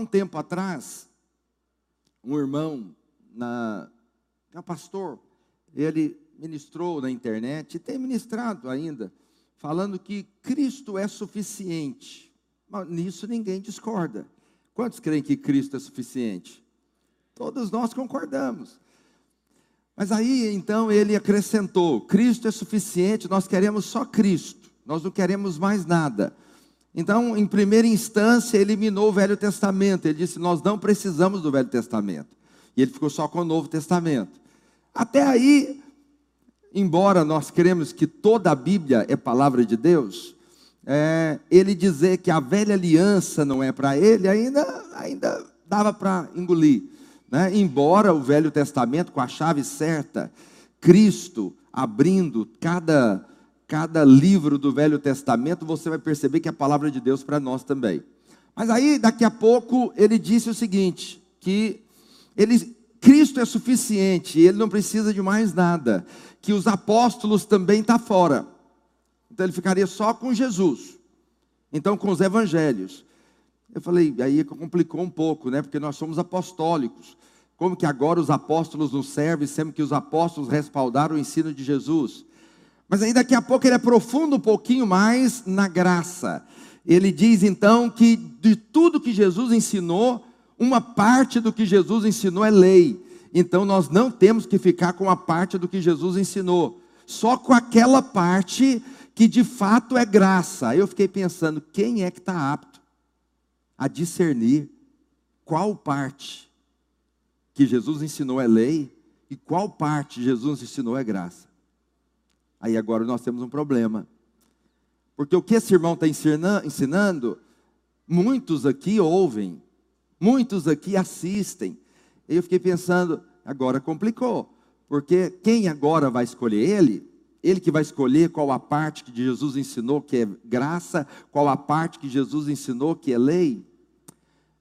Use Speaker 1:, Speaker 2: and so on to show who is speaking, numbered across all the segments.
Speaker 1: Um tempo atrás, um irmão, na, é um pastor, ele ministrou na internet, e tem ministrado ainda, falando que Cristo é suficiente. Mas nisso ninguém discorda. Quantos creem que Cristo é suficiente? Todos nós concordamos. Mas aí então ele acrescentou: Cristo é suficiente, nós queremos só Cristo, nós não queremos mais nada. Então, em primeira instância, eliminou o Velho Testamento. Ele disse: Nós não precisamos do Velho Testamento. E ele ficou só com o Novo Testamento. Até aí, embora nós cremos que toda a Bíblia é palavra de Deus, é, ele dizer que a velha aliança não é para ele, ainda, ainda dava para engolir. Né? Embora o Velho Testamento, com a chave certa, Cristo abrindo cada, cada livro do Velho Testamento, você vai perceber que é a palavra de Deus para nós também. Mas aí, daqui a pouco, ele disse o seguinte: que ele, Cristo é suficiente, ele não precisa de mais nada, que os apóstolos também estão tá fora. Então ele ficaria só com Jesus. Então, com os evangelhos. Eu falei, aí complicou um pouco, né? Porque nós somos apostólicos. Como que agora os apóstolos nos servem, sendo que os apóstolos respaldaram o ensino de Jesus? Mas aí daqui a pouco ele aprofunda um pouquinho mais na graça. Ele diz então que de tudo que Jesus ensinou, uma parte do que Jesus ensinou é lei. Então nós não temos que ficar com a parte do que Jesus ensinou, só com aquela parte que de fato é graça. Eu fiquei pensando, quem é que está apto a discernir qual parte que Jesus ensinou é lei e qual parte Jesus ensinou é graça. Aí agora nós temos um problema. Porque o que esse irmão está ensinando, muitos aqui ouvem, muitos aqui assistem. E eu fiquei pensando, agora complicou. Porque quem agora vai escolher ele? Ele que vai escolher qual a parte que Jesus ensinou que é graça, qual a parte que Jesus ensinou que é lei.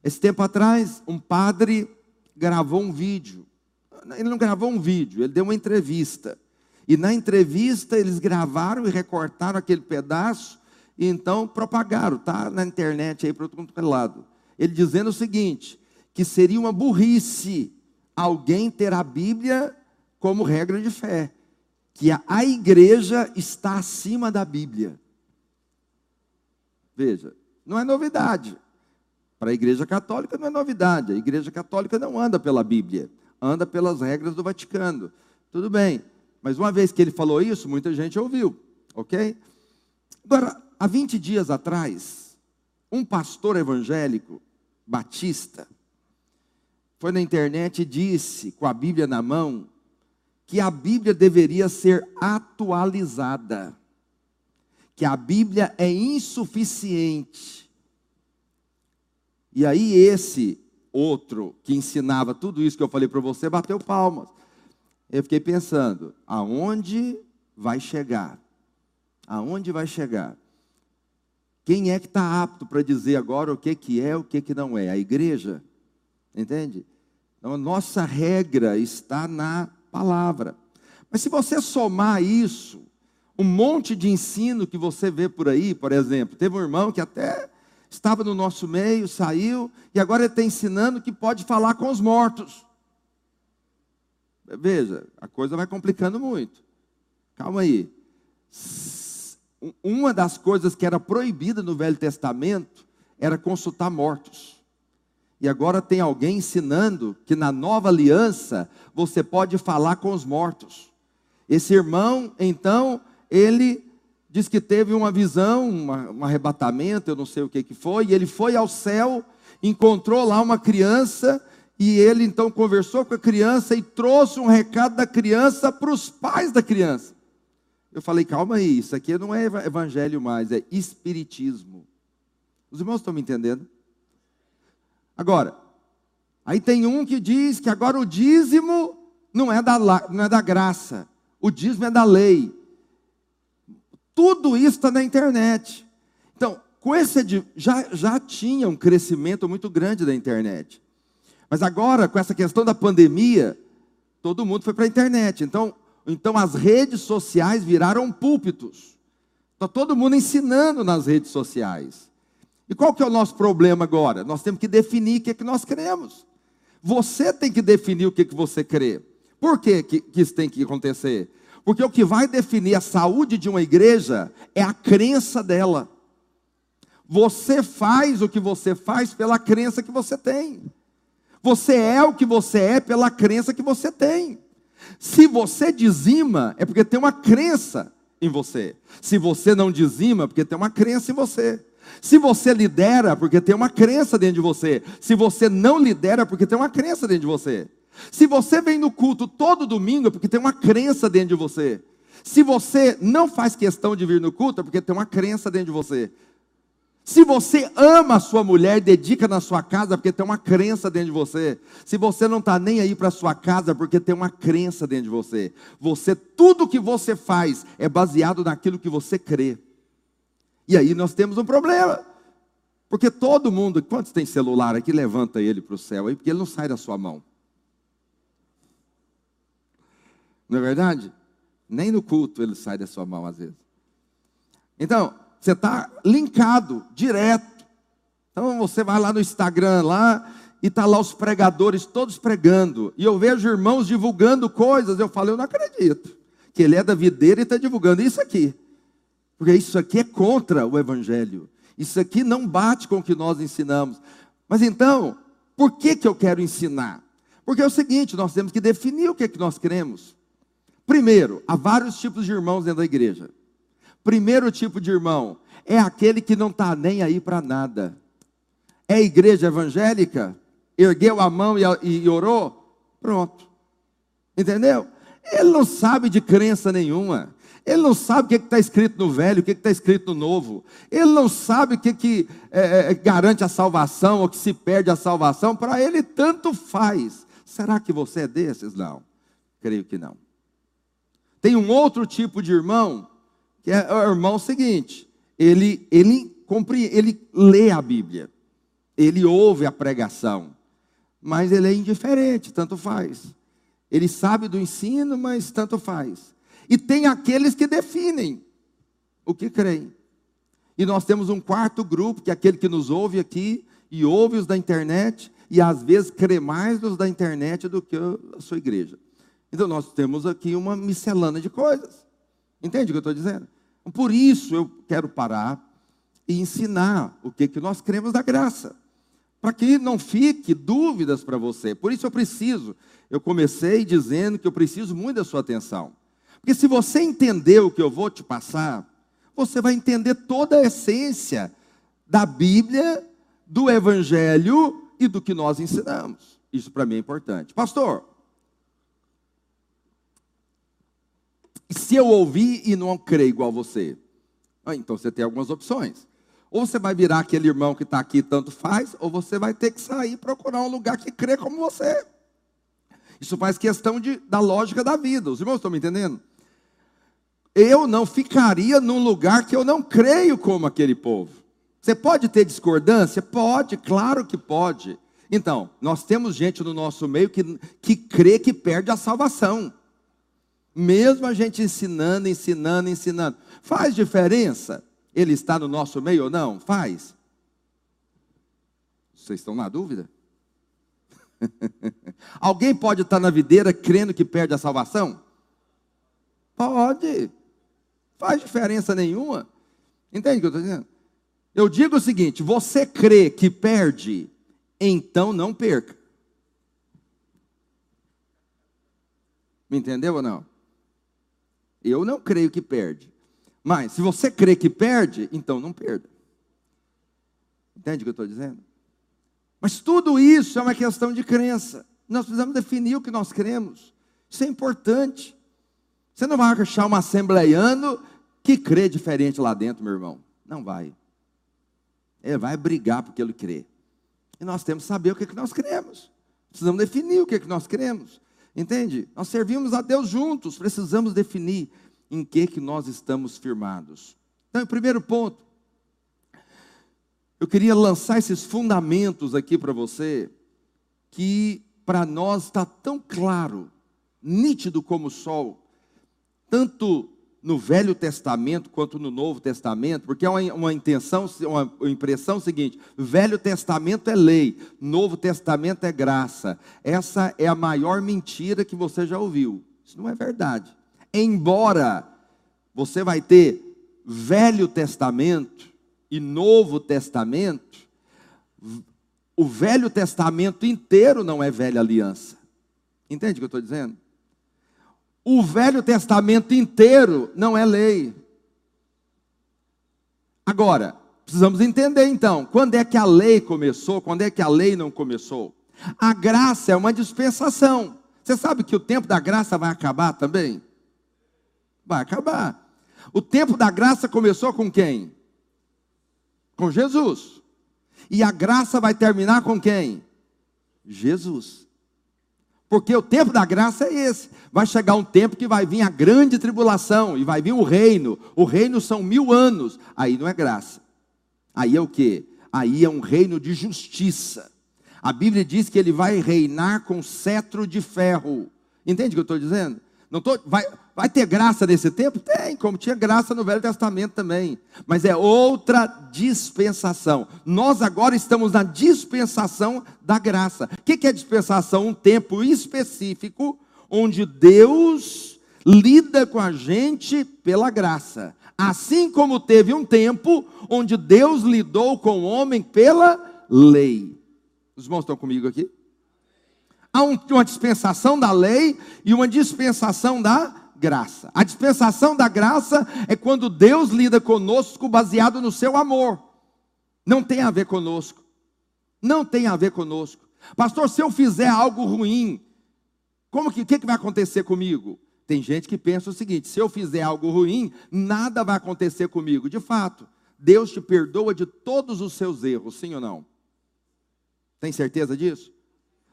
Speaker 1: Esse tempo atrás, um padre gravou um vídeo. Ele não gravou um vídeo, ele deu uma entrevista. E na entrevista eles gravaram e recortaram aquele pedaço e então propagaram, tá na internet aí para todo é lado. Ele dizendo o seguinte, que seria uma burrice alguém ter a Bíblia como regra de fé, que a, a igreja está acima da Bíblia. Veja, não é novidade. Para a Igreja Católica não é novidade. A Igreja Católica não anda pela Bíblia, anda pelas regras do Vaticano. Tudo bem, mas uma vez que ele falou isso, muita gente ouviu, ok? Agora, há 20 dias atrás, um pastor evangélico, batista, foi na internet e disse, com a Bíblia na mão, que a Bíblia deveria ser atualizada, que a Bíblia é insuficiente e aí esse outro que ensinava tudo isso que eu falei para você bateu palmas. Eu fiquei pensando, aonde vai chegar? Aonde vai chegar? Quem é que está apto para dizer agora o que, que é, o que, que não é? A igreja? Entende? Então, a nossa regra está na palavra. Mas se você somar isso, um monte de ensino que você vê por aí, por exemplo, teve um irmão que até estava no nosso meio, saiu, e agora ele está ensinando que pode falar com os mortos. Veja, a coisa vai complicando muito. Calma aí. Uma das coisas que era proibida no Velho Testamento era consultar mortos. E agora tem alguém ensinando que na nova aliança você pode falar com os mortos. Esse irmão, então, ele diz que teve uma visão, uma, um arrebatamento, eu não sei o que, que foi, e ele foi ao céu, encontrou lá uma criança, e ele então conversou com a criança e trouxe um recado da criança para os pais da criança. Eu falei, calma aí, isso aqui não é evangelho mais, é espiritismo. Os irmãos estão me entendendo? Agora, aí tem um que diz que agora o dízimo não é da, não é da graça, o dízimo é da lei. Tudo isso está na internet. Então, com esse já, já tinha um crescimento muito grande da internet. Mas agora, com essa questão da pandemia, todo mundo foi para a internet. Então, então as redes sociais viraram púlpitos. Está todo mundo ensinando nas redes sociais. E qual que é o nosso problema agora? Nós temos que definir o que, é que nós cremos. Você tem que definir o que, que você crê. Por que, que, que isso tem que acontecer? Porque o que vai definir a saúde de uma igreja é a crença dela. Você faz o que você faz pela crença que você tem. Você é o que você é pela crença que você tem. Se você dizima, é porque tem uma crença em você. Se você não dizima, é porque tem uma crença em você. Se você lidera, porque tem uma crença dentro de você. Se você não lidera, porque tem uma crença dentro de você. Se você vem no culto todo domingo, é porque tem uma crença dentro de você. Se você não faz questão de vir no culto, é porque tem uma crença dentro de você. Se você ama a sua mulher, dedica na sua casa, porque tem uma crença dentro de você. Se você não está nem aí para sua casa, porque tem uma crença dentro de você. Você, tudo que você faz é baseado naquilo que você crê. E aí nós temos um problema. Porque todo mundo, quantos tem celular aqui, levanta ele para o céu aí, porque ele não sai da sua mão. Não é verdade? Nem no culto ele sai da sua mão às vezes. Então, você está linkado direto. Então você vai lá no Instagram lá e está lá os pregadores todos pregando. E eu vejo irmãos divulgando coisas. Eu falo, eu não acredito. Que ele é da videira e está divulgando isso aqui. Porque isso aqui é contra o Evangelho. Isso aqui não bate com o que nós ensinamos. Mas então, por que, que eu quero ensinar? Porque é o seguinte, nós temos que definir o que, é que nós queremos. Primeiro, há vários tipos de irmãos dentro da igreja. Primeiro tipo de irmão é aquele que não está nem aí para nada. É igreja evangélica? Ergueu a mão e, e orou? Pronto. Entendeu? Ele não sabe de crença nenhuma. Ele não sabe o que está escrito no velho, o que está escrito no novo. Ele não sabe o que, que é, é, garante a salvação ou que se perde a salvação. Para ele, tanto faz. Será que você é desses? Não. Creio que não. Tem um outro tipo de irmão que é o irmão seguinte, ele, ele, compreende, ele lê a Bíblia, ele ouve a pregação, mas ele é indiferente, tanto faz. Ele sabe do ensino, mas tanto faz. E tem aqueles que definem o que creem. E nós temos um quarto grupo, que é aquele que nos ouve aqui e ouve os da internet, e às vezes crê mais nos da internet do que a sua igreja. Então nós temos aqui uma miscelânea de coisas. Entende o que eu estou dizendo? Por isso eu quero parar e ensinar o que, que nós cremos da graça. Para que não fique dúvidas para você. Por isso eu preciso. Eu comecei dizendo que eu preciso muito da sua atenção. Porque se você entender o que eu vou te passar, você vai entender toda a essência da Bíblia, do Evangelho e do que nós ensinamos. Isso para mim é importante. Pastor, se eu ouvir e não creio igual você? Ah, então você tem algumas opções. Ou você vai virar aquele irmão que está aqui tanto faz, ou você vai ter que sair e procurar um lugar que crê como você. Isso faz questão de, da lógica da vida. Os irmãos estão me entendendo? Eu não ficaria num lugar que eu não creio como aquele povo. Você pode ter discordância? Pode, claro que pode. Então, nós temos gente no nosso meio que, que crê que perde a salvação. Mesmo a gente ensinando, ensinando, ensinando. Faz diferença ele está no nosso meio ou não? Faz. Vocês estão na dúvida? Alguém pode estar na videira crendo que perde a salvação? Pode. Faz diferença nenhuma. Entende o que eu estou dizendo? Eu digo o seguinte: você crê que perde, então não perca. Me entendeu ou não? Eu não creio que perde. Mas se você crê que perde, então não perda. Entende o que eu estou dizendo? Mas tudo isso é uma questão de crença. Nós precisamos definir o que nós cremos. Isso é importante. Você não vai achar um assembleiano que crê diferente lá dentro, meu irmão. Não vai. Ele vai brigar porque ele crê. E nós temos que saber o que, é que nós cremos. Precisamos definir o que, é que nós cremos. Entende? Nós servimos a Deus juntos, precisamos definir em que, que nós estamos firmados. Então, o primeiro ponto, eu queria lançar esses fundamentos aqui para você, que para nós está tão claro, nítido como o sol, tanto no Velho Testamento quanto no Novo Testamento, porque é uma, uma intenção, uma impressão seguinte: Velho Testamento é lei, Novo Testamento é graça. Essa é a maior mentira que você já ouviu. Isso não é verdade. Embora você vai ter Velho Testamento e Novo Testamento, o Velho Testamento inteiro não é velha aliança. Entende o que eu estou dizendo? O Velho Testamento inteiro não é lei. Agora, precisamos entender então, quando é que a lei começou, quando é que a lei não começou? A graça é uma dispensação. Você sabe que o tempo da graça vai acabar também? Vai acabar. O tempo da graça começou com quem? Com Jesus. E a graça vai terminar com quem? Jesus. Porque o tempo da graça é esse. Vai chegar um tempo que vai vir a grande tribulação e vai vir o reino. O reino são mil anos. Aí não é graça. Aí é o que? Aí é um reino de justiça. A Bíblia diz que ele vai reinar com cetro de ferro. Entende o que eu estou dizendo? Não tô, vai, vai ter graça nesse tempo? Tem, como tinha graça no Velho Testamento também. Mas é outra dispensação. Nós agora estamos na dispensação da graça. O que é dispensação? Um tempo específico onde Deus lida com a gente pela graça. Assim como teve um tempo onde Deus lidou com o homem pela lei. Os irmãos estão comigo aqui? Há uma dispensação da lei e uma dispensação da graça. A dispensação da graça é quando Deus lida conosco baseado no seu amor. Não tem a ver conosco. Não tem a ver conosco. Pastor, se eu fizer algo ruim, como que, que, que vai acontecer comigo? Tem gente que pensa o seguinte: se eu fizer algo ruim, nada vai acontecer comigo. De fato, Deus te perdoa de todos os seus erros, sim ou não? Tem certeza disso?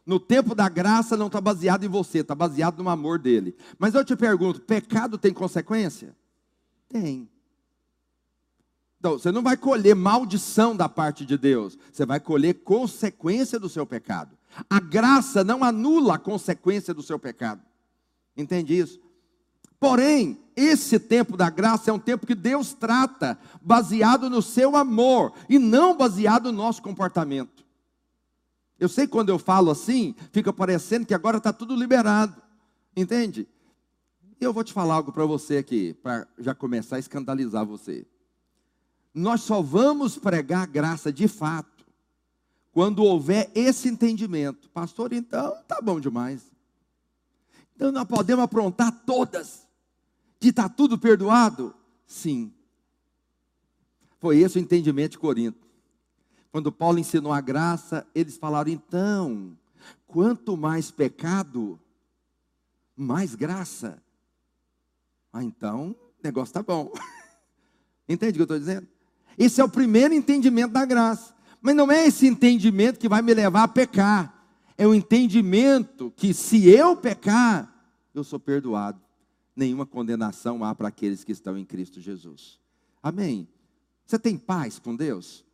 Speaker 1: No tempo da graça não está baseado em você, está baseado no amor dele. Mas eu te pergunto: pecado tem consequência? Tem. Então, você não vai colher maldição da parte de Deus, você vai colher consequência do seu pecado. A graça não anula a consequência do seu pecado. Entende isso? Porém, esse tempo da graça é um tempo que Deus trata baseado no seu amor e não baseado no nosso comportamento. Eu sei que quando eu falo assim, fica parecendo que agora está tudo liberado. Entende? E eu vou te falar algo para você aqui, para já começar a escandalizar você. Nós só vamos pregar graça de fato quando houver esse entendimento. Pastor, então tá bom demais. Então nós podemos aprontar todas, que está tudo perdoado? Sim. Foi esse o entendimento de Corinto. Quando Paulo ensinou a graça, eles falaram: então, quanto mais pecado, mais graça. Ah, então, o negócio está bom. Entende o que eu estou dizendo? Esse é o primeiro entendimento da graça. Mas não é esse entendimento que vai me levar a pecar. É o entendimento que se eu pecar, eu sou perdoado. Nenhuma condenação há para aqueles que estão em Cristo Jesus. Amém? Você tem paz com Deus?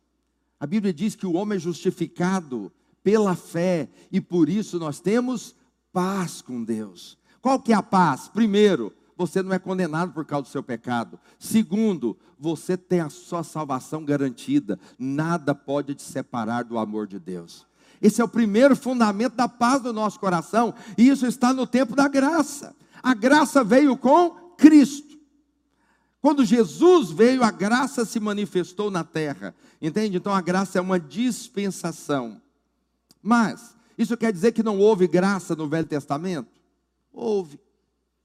Speaker 1: A Bíblia diz que o homem é justificado pela fé e por isso nós temos paz com Deus. Qual que é a paz? Primeiro, você não é condenado por causa do seu pecado. Segundo, você tem a sua salvação garantida. Nada pode te separar do amor de Deus. Esse é o primeiro fundamento da paz do nosso coração, e isso está no tempo da graça. A graça veio com Cristo. Quando Jesus veio, a graça se manifestou na terra. Entende? Então a graça é uma dispensação. Mas, isso quer dizer que não houve graça no Velho Testamento? Houve.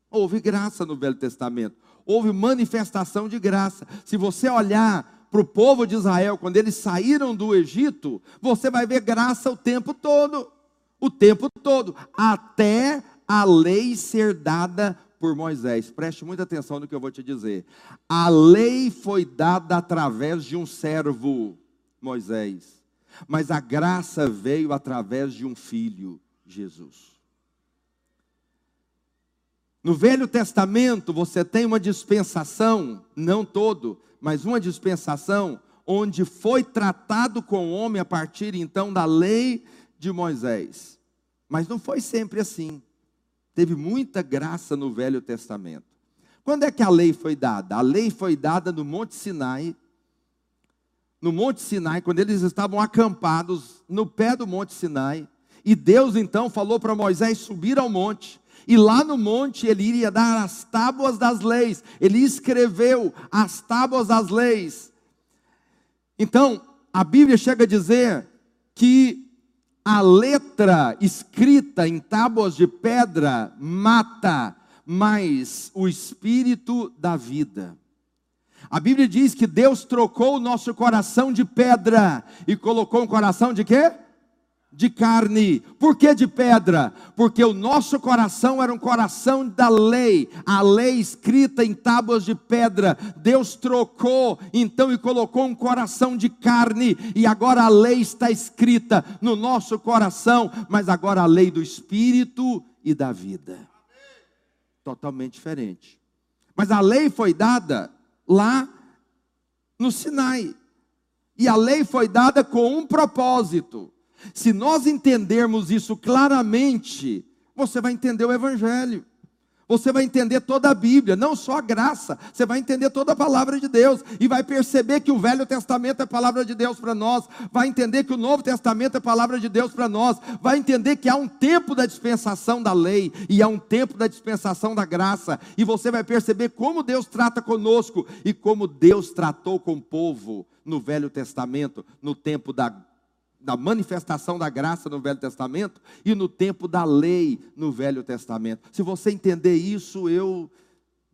Speaker 1: Houve graça no Velho Testamento. Houve manifestação de graça. Se você olhar para o povo de Israel, quando eles saíram do Egito, você vai ver graça o tempo todo. O tempo todo. Até a lei ser dada por Moisés. Preste muita atenção no que eu vou te dizer. A lei foi dada através de um servo, Moisés. Mas a graça veio através de um filho, Jesus. No Velho Testamento você tem uma dispensação, não todo, mas uma dispensação onde foi tratado com o homem a partir então da lei de Moisés. Mas não foi sempre assim. Teve muita graça no Velho Testamento. Quando é que a lei foi dada? A lei foi dada no Monte Sinai. No Monte Sinai, quando eles estavam acampados no pé do Monte Sinai. E Deus então falou para Moisés subir ao monte. E lá no monte ele iria dar as tábuas das leis. Ele escreveu as tábuas das leis. Então, a Bíblia chega a dizer que a letra escrita em tábuas de pedra mata, mas o espírito da vida. A Bíblia diz que Deus trocou o nosso coração de pedra e colocou um coração de quê? De carne. Por que de pedra? Porque o nosso coração era um coração da lei, a lei escrita em tábuas de pedra. Deus trocou então e colocou um coração de carne, e agora a lei está escrita no nosso coração, mas agora a lei do espírito e da vida. Totalmente diferente. Mas a lei foi dada lá no Sinai. E a lei foi dada com um propósito se nós entendermos isso claramente, você vai entender o Evangelho. Você vai entender toda a Bíblia, não só a graça, você vai entender toda a palavra de Deus e vai perceber que o Velho Testamento é palavra de Deus para nós, vai entender que o Novo Testamento é palavra de Deus para nós, vai entender que há um tempo da dispensação da lei e há um tempo da dispensação da graça, e você vai perceber como Deus trata conosco e como Deus tratou com o povo no Velho Testamento, no tempo da da manifestação da graça no Velho Testamento e no tempo da lei no Velho Testamento. Se você entender isso, eu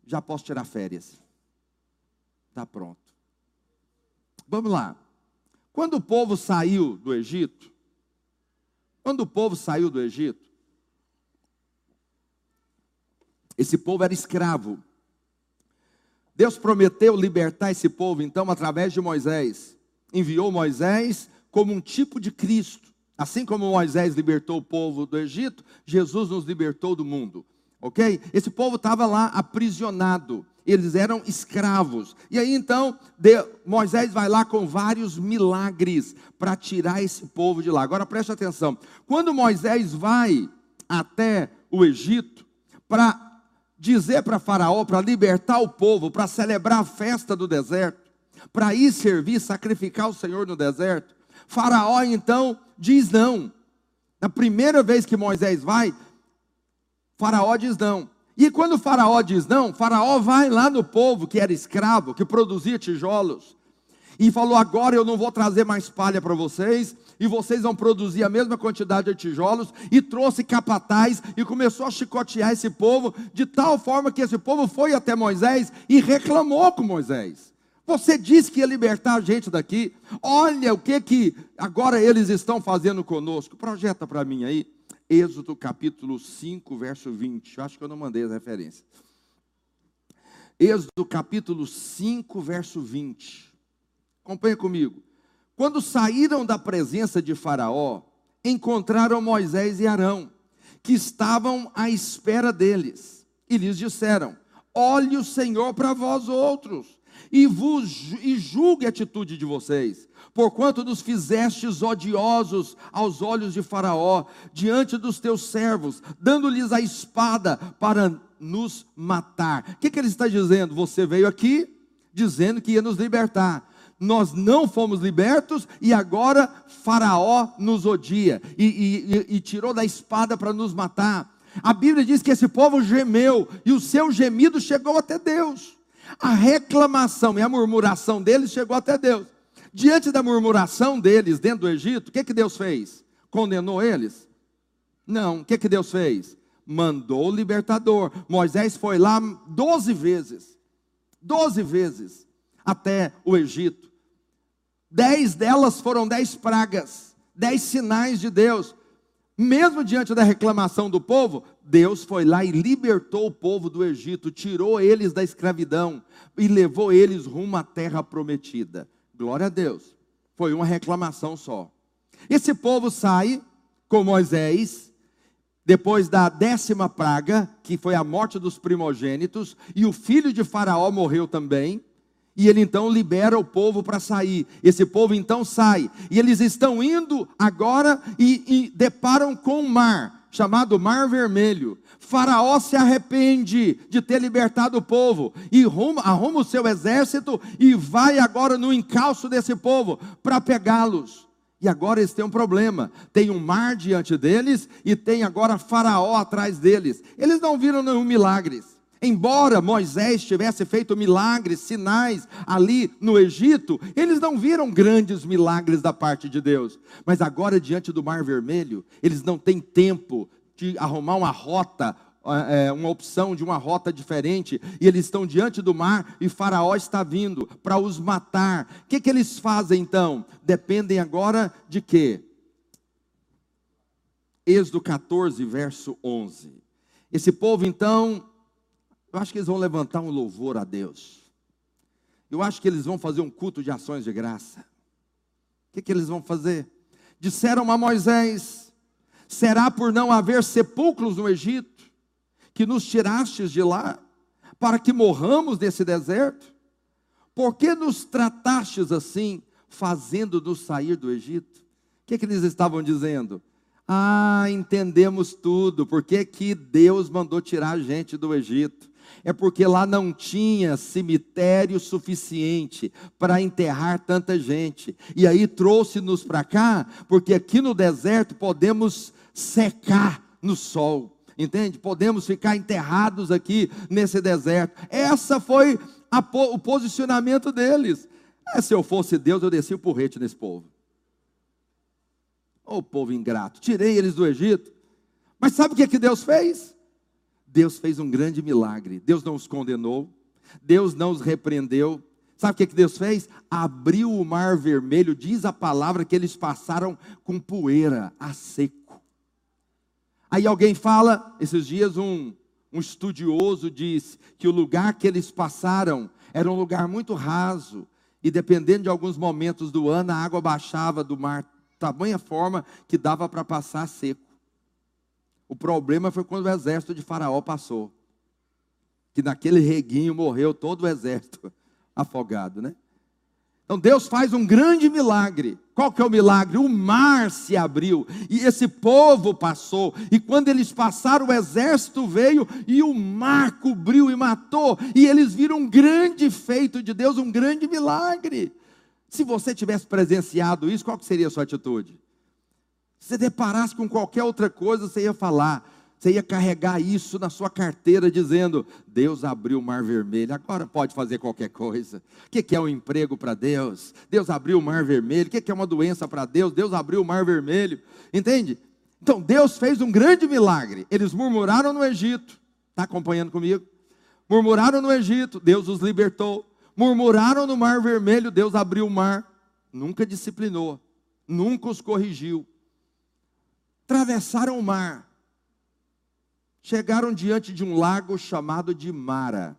Speaker 1: já posso tirar férias. Está pronto. Vamos lá. Quando o povo saiu do Egito, quando o povo saiu do Egito, esse povo era escravo. Deus prometeu libertar esse povo, então, através de Moisés. Enviou Moisés como um tipo de Cristo. Assim como Moisés libertou o povo do Egito, Jesus nos libertou do mundo. Ok? Esse povo estava lá aprisionado, eles eram escravos. E aí então, Moisés vai lá com vários milagres para tirar esse povo de lá. Agora preste atenção: quando Moisés vai até o Egito para dizer para Faraó, para libertar o povo, para celebrar a festa do deserto, para ir servir, sacrificar o Senhor no deserto, Faraó então diz não. Na primeira vez que Moisés vai, Faraó diz não. E quando Faraó diz não, Faraó vai lá no povo que era escravo, que produzia tijolos, e falou: Agora eu não vou trazer mais palha para vocês, e vocês vão produzir a mesma quantidade de tijolos. E trouxe capataz e começou a chicotear esse povo, de tal forma que esse povo foi até Moisés e reclamou com Moisés. Você disse que ia libertar a gente daqui. Olha o que que agora eles estão fazendo conosco. Projeta para mim aí. Êxodo capítulo 5, verso 20. Eu acho que eu não mandei as referências. Êxodo capítulo 5, verso 20. Acompanhe comigo. Quando saíram da presença de Faraó, encontraram Moisés e Arão, que estavam à espera deles, e lhes disseram: Olhe o Senhor para vós outros e, vos, e julgue a atitude de vocês, porquanto nos fizestes odiosos aos olhos de Faraó, diante dos teus servos, dando-lhes a espada para nos matar. O que, que ele está dizendo? Você veio aqui dizendo que ia nos libertar. Nós não fomos libertos e agora Faraó nos odia e, e, e tirou da espada para nos matar. A Bíblia diz que esse povo gemeu e o seu gemido chegou até Deus. A reclamação e a murmuração deles chegou até Deus. Diante da murmuração deles dentro do Egito, o que, que Deus fez? Condenou eles? Não, o que, que Deus fez? Mandou o libertador. Moisés foi lá doze vezes, doze vezes, até o Egito. Dez delas foram dez pragas, dez sinais de Deus. Mesmo diante da reclamação do povo, Deus foi lá e libertou o povo do Egito, tirou eles da escravidão e levou eles rumo à terra prometida. Glória a Deus. Foi uma reclamação só. Esse povo sai com Moisés, depois da décima praga, que foi a morte dos primogênitos, e o filho de Faraó morreu também. E ele então libera o povo para sair. Esse povo então sai. E eles estão indo agora e, e deparam com o mar, chamado Mar Vermelho. Faraó se arrepende de ter libertado o povo e arruma, arruma o seu exército e vai agora no encalço desse povo para pegá-los. E agora eles têm um problema: tem um mar diante deles e tem agora Faraó atrás deles. Eles não viram nenhum milagres. Embora Moisés tivesse feito milagres, sinais ali no Egito, eles não viram grandes milagres da parte de Deus. Mas agora, diante do Mar Vermelho, eles não têm tempo de arrumar uma rota, é, uma opção de uma rota diferente, e eles estão diante do mar e Faraó está vindo para os matar. O que, que eles fazem então? Dependem agora de quê? Êxodo 14, verso 11. Esse povo então, eu acho que eles vão levantar um louvor a Deus. Eu acho que eles vão fazer um culto de ações de graça. O que, que eles vão fazer? Disseram a Moisés: Será por não haver sepulcros no Egito, que nos tirastes de lá, para que morramos nesse deserto? Por que nos tratastes assim, fazendo-nos sair do Egito? O que, que eles estavam dizendo? Ah, entendemos tudo, por que, que Deus mandou tirar a gente do Egito? É porque lá não tinha cemitério suficiente para enterrar tanta gente. E aí trouxe-nos para cá, porque aqui no deserto podemos secar no sol. Entende? Podemos ficar enterrados aqui nesse deserto. Essa foi a, o posicionamento deles. É, se eu fosse Deus, eu descia o porrete nesse povo. Ô oh, povo ingrato, tirei eles do Egito. Mas sabe o que, é que Deus fez? Deus fez um grande milagre. Deus não os condenou, Deus não os repreendeu. Sabe o que, Deus fez? Abriu o mar vermelho, diz a palavra que eles passaram com poeira a seco. Aí alguém fala, esses dias um, um estudioso disse que o lugar que eles passaram era um lugar muito raso, e dependendo de alguns momentos do ano, a água baixava do mar, tamanha forma que dava para passar seco. O problema foi quando o exército de Faraó passou, que naquele reguinho morreu todo o exército afogado, né? Então Deus faz um grande milagre. Qual que é o milagre? O mar se abriu e esse povo passou. E quando eles passaram, o exército veio e o mar cobriu e matou. E eles viram um grande feito de Deus, um grande milagre. Se você tivesse presenciado isso, qual que seria a sua atitude? Se você deparasse com qualquer outra coisa, você ia falar: você ia carregar isso na sua carteira, dizendo: Deus abriu o mar vermelho, agora pode fazer qualquer coisa. O que é um emprego para Deus? Deus abriu o mar vermelho. O que é uma doença para Deus? Deus abriu o mar vermelho. Entende? Então Deus fez um grande milagre. Eles murmuraram no Egito. Está acompanhando comigo? Murmuraram no Egito, Deus os libertou. Murmuraram no mar vermelho, Deus abriu o mar. Nunca disciplinou, nunca os corrigiu. Atravessaram o mar chegaram diante de um lago chamado de Mara.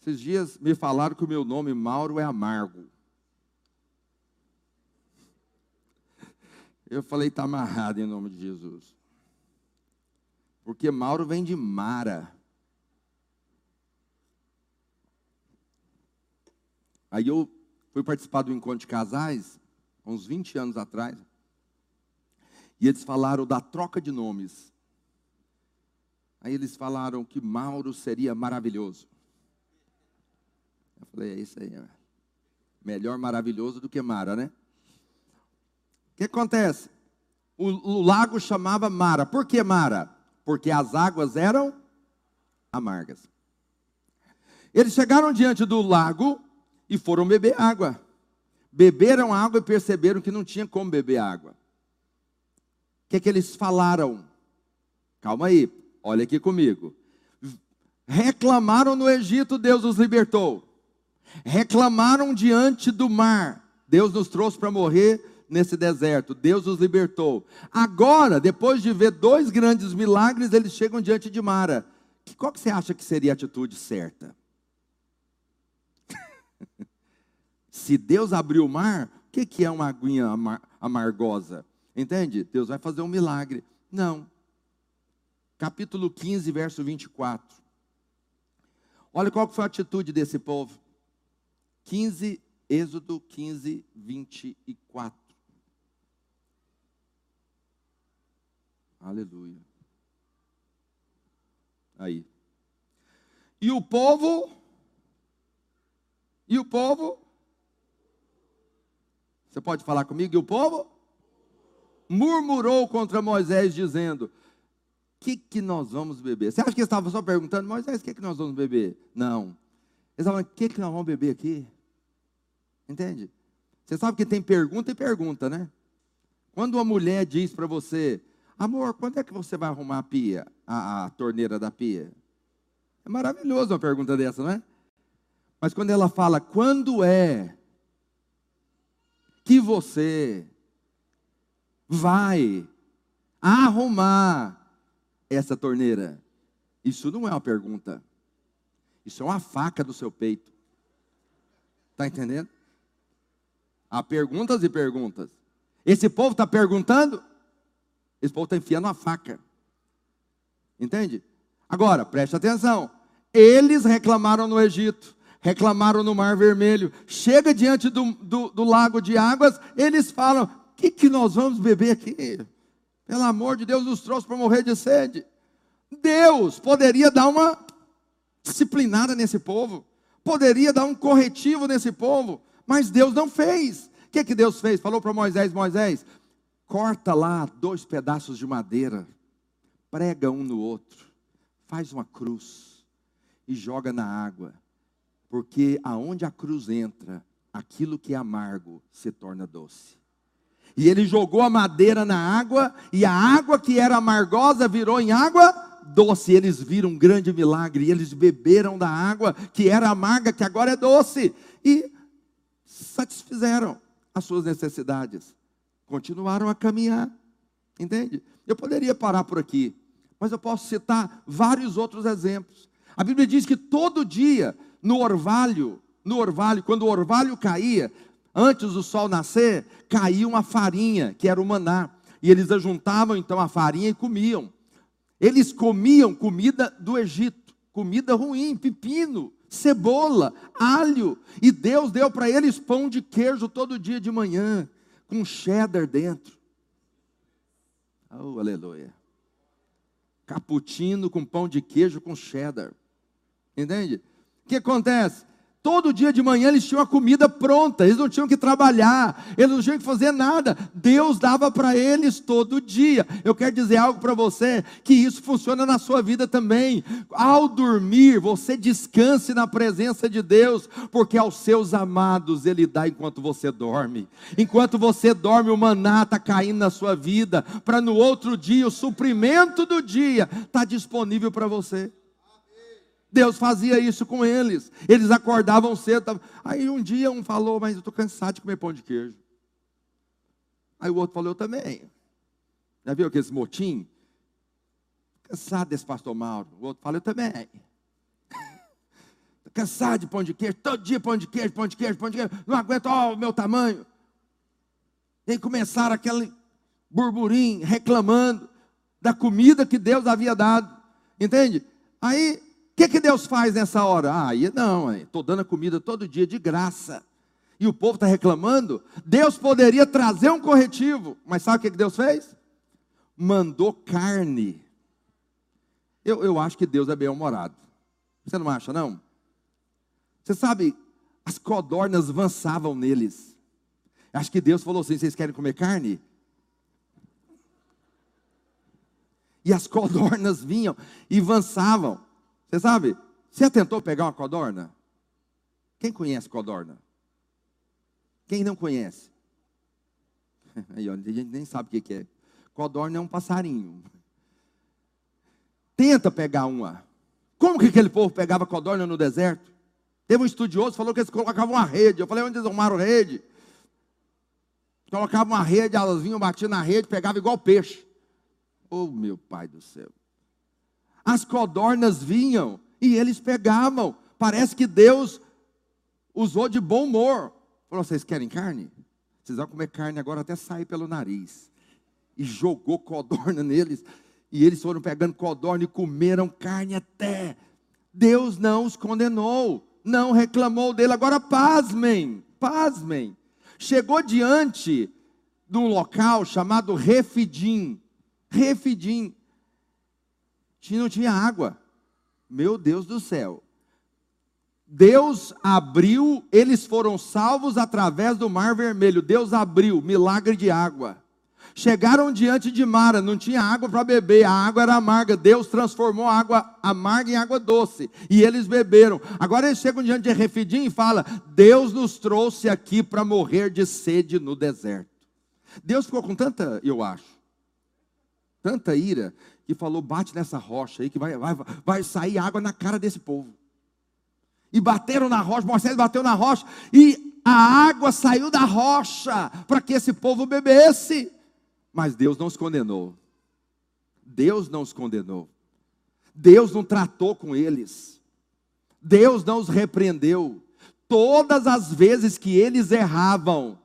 Speaker 1: Esses dias me falaram que o meu nome Mauro é amargo. Eu falei, está amarrado em nome de Jesus. Porque Mauro vem de Mara. Aí eu fui participar do encontro de casais, uns 20 anos atrás. E eles falaram da troca de nomes. Aí eles falaram que Mauro seria maravilhoso. Eu falei, é isso aí. Melhor maravilhoso do que Mara, né? O que acontece? O, o lago chamava Mara. Por que Mara? Porque as águas eram amargas. Eles chegaram diante do lago e foram beber água. Beberam água e perceberam que não tinha como beber água. O que, que eles falaram? Calma aí, Olha aqui comigo. Reclamaram no Egito, Deus os libertou. Reclamaram diante do mar, Deus nos trouxe para morrer nesse deserto, Deus os libertou. Agora, depois de ver dois grandes milagres, eles chegam diante de Mara. Qual que você acha que seria a atitude certa? Se Deus abriu o mar, o que, é uma aguinha amar amargosa? Entende? Deus vai fazer um milagre. Não capítulo 15, verso 24. Olha qual foi a atitude desse povo. 15, Êxodo 15, 24. Aleluia. Aí. E o povo. E o povo. Você pode falar comigo? E o povo? Murmurou contra Moisés, dizendo: que, que nós vamos beber? Você acha que eles estavam só perguntando, Moisés, o que, que nós vamos beber? Não. Eles estavam, o que, que nós vamos beber aqui? Entende? Você sabe que tem pergunta e pergunta, né? Quando uma mulher diz para você, amor, quando é que você vai arrumar a pia, a, a torneira da pia? É maravilhoso uma pergunta dessa, não é? Mas quando ela fala, quando é que você vai arrumar essa torneira? Isso não é uma pergunta. Isso é uma faca do seu peito. Está entendendo? Há perguntas e perguntas. Esse povo está perguntando, esse povo está enfiando uma faca. Entende? Agora, preste atenção. Eles reclamaram no Egito, reclamaram no Mar Vermelho. Chega diante do, do, do lago de águas, eles falam: que, que nós vamos beber aqui? Pelo amor de Deus, nos trouxe para morrer de sede. Deus poderia dar uma disciplinada nesse povo, poderia dar um corretivo nesse povo, mas Deus não fez. O que, que Deus fez? Falou para Moisés: Moisés, corta lá dois pedaços de madeira, prega um no outro, faz uma cruz e joga na água, porque aonde a cruz entra, aquilo que é amargo se torna doce. E ele jogou a madeira na água, e a água que era amargosa virou em água doce. Eles viram um grande milagre, e eles beberam da água que era amarga, que agora é doce, e satisfizeram as suas necessidades. Continuaram a caminhar. Entende? Eu poderia parar por aqui, mas eu posso citar vários outros exemplos. A Bíblia diz que todo dia, no orvalho, no orvalho, quando o orvalho caía, antes do sol nascer, caía uma farinha, que era o maná. E eles ajuntavam então a farinha e comiam. Eles comiam comida do Egito, comida ruim, pepino, cebola, alho, e Deus deu para eles pão de queijo todo dia de manhã, com cheddar dentro. Oh, aleluia. Cappuccino com pão de queijo com cheddar. Entende? O que acontece? Todo dia de manhã eles tinham a comida pronta, eles não tinham que trabalhar, eles não tinham que fazer nada. Deus dava para eles todo dia. Eu quero dizer algo para você que isso funciona na sua vida também. Ao dormir, você descanse na presença de Deus, porque aos seus amados ele dá enquanto você dorme. Enquanto você dorme, o maná está caindo na sua vida, para no outro dia o suprimento do dia está disponível para você. Deus fazia isso com eles. Eles acordavam cedo. Aí um dia um falou, mas eu estou cansado de comer pão de queijo. Aí o outro falou, eu também. Já viu aqueles motim? Cansado desse pastor Mauro. O outro falou, eu também. cansado de pão de queijo, todo dia pão de queijo, pão de queijo, pão de queijo. Não aguento, ó, o meu tamanho. E aí começaram aquele burburinho, reclamando da comida que Deus havia dado. Entende? Aí que, que Deus faz nessa hora? Ah, não, estou dando a comida todo dia de graça. E o povo está reclamando. Deus poderia trazer um corretivo, mas sabe o que, que Deus fez? Mandou carne. Eu, eu acho que Deus é bem-humorado. Você não acha, não? Você sabe, as codornas avançavam neles. Acho que Deus falou assim: vocês querem comer carne? E as codornas vinham e avançavam. Você sabe, você tentou pegar uma codorna? Quem conhece codorna? Quem não conhece? Aí, ó, a gente nem sabe o que é. Codorna é um passarinho. Tenta pegar uma. Como que aquele povo pegava codorna no deserto? Teve um estudioso que falou que eles colocavam uma rede. Eu falei, onde eles arrumaram rede? Colocavam uma rede, elas vinham, batiam na rede, pegavam igual peixe. Oh, meu pai do céu as codornas vinham e eles pegavam. Parece que Deus usou de bom humor. Falou: vocês querem carne? Vocês vão comer carne agora até sair pelo nariz. E jogou codorna neles. E eles foram pegando codorna e comeram carne até. Deus não os condenou, não reclamou dele. Agora, pasmem, pasmem. Chegou diante de um local chamado Refidim. Refidim não tinha água. Meu Deus do céu. Deus abriu, eles foram salvos através do Mar Vermelho. Deus abriu, milagre de água. Chegaram diante de Mara, não tinha água para beber, a água era amarga. Deus transformou a água amarga em água doce e eles beberam. Agora eles chegam diante de Refidim e falam: Deus nos trouxe aqui para morrer de sede no deserto. Deus ficou com tanta, eu acho, tanta ira, que falou: bate nessa rocha aí que vai, vai, vai sair água na cara desse povo. E bateram na rocha, Moisés bateu na rocha, e a água saiu da rocha para que esse povo bebesse. Mas Deus não os condenou. Deus não os condenou. Deus não tratou com eles. Deus não os repreendeu. Todas as vezes que eles erravam,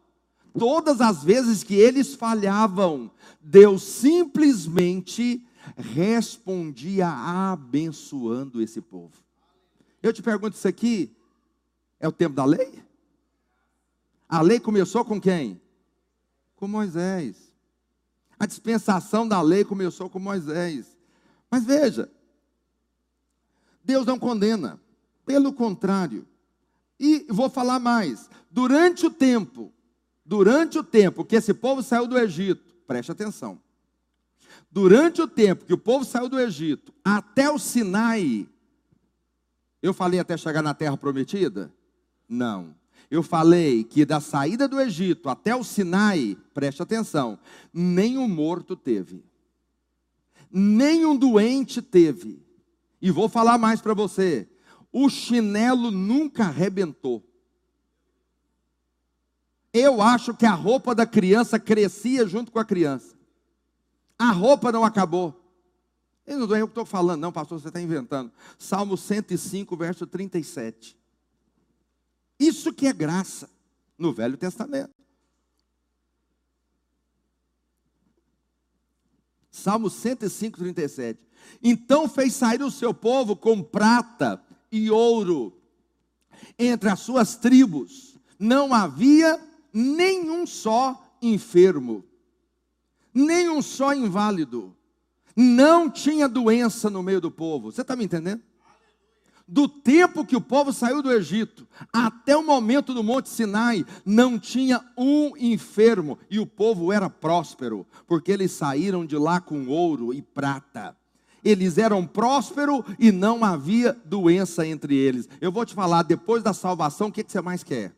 Speaker 1: todas as vezes que eles falhavam, Deus simplesmente respondia abençoando esse povo. Eu te pergunto isso aqui, é o tempo da lei? A lei começou com quem? Com Moisés. A dispensação da lei começou com Moisés. Mas veja, Deus não condena, pelo contrário. E vou falar mais: durante o tempo, durante o tempo que esse povo saiu do Egito, preste atenção. Durante o tempo que o povo saiu do Egito, até o Sinai, eu falei até chegar na terra prometida? Não. Eu falei que da saída do Egito até o Sinai, preste atenção, nenhum morto teve, nenhum doente teve. E vou falar mais para você: o chinelo nunca arrebentou. Eu acho que a roupa da criança crescia junto com a criança. A roupa não acabou. Eu não eu estou falando, não, pastor, você está inventando. Salmo 105, verso 37. Isso que é graça no Velho Testamento. Salmo 105, 37. Então fez sair o seu povo com prata e ouro entre as suas tribos. Não havia nenhum só enfermo, nenhum só inválido não tinha doença no meio do povo. Você está me entendendo? Do tempo que o povo saiu do Egito até o momento do Monte Sinai, não tinha um enfermo e o povo era próspero, porque eles saíram de lá com ouro e prata. Eles eram prósperos e não havia doença entre eles. Eu vou te falar, depois da salvação, o que, que você mais quer?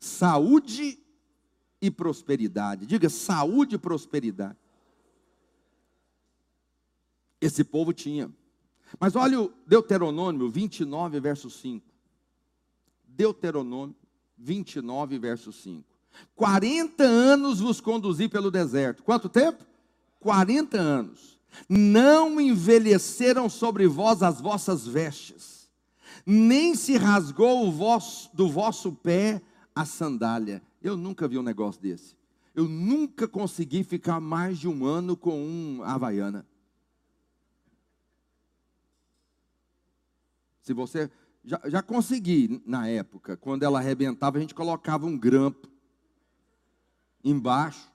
Speaker 1: Saúde e prosperidade. Diga saúde e prosperidade esse povo tinha. Mas olha o Deuteronômio 29, verso 5. Deuteronômio 29, verso 5. 40 anos vos conduzi pelo deserto. Quanto tempo? 40 anos. Não envelheceram sobre vós as vossas vestes, nem se rasgou vosso, do vosso pé a sandália. Eu nunca vi um negócio desse. Eu nunca consegui ficar mais de um ano com um havaiana. Se você. Já, já consegui na época, quando ela arrebentava, a gente colocava um grampo embaixo,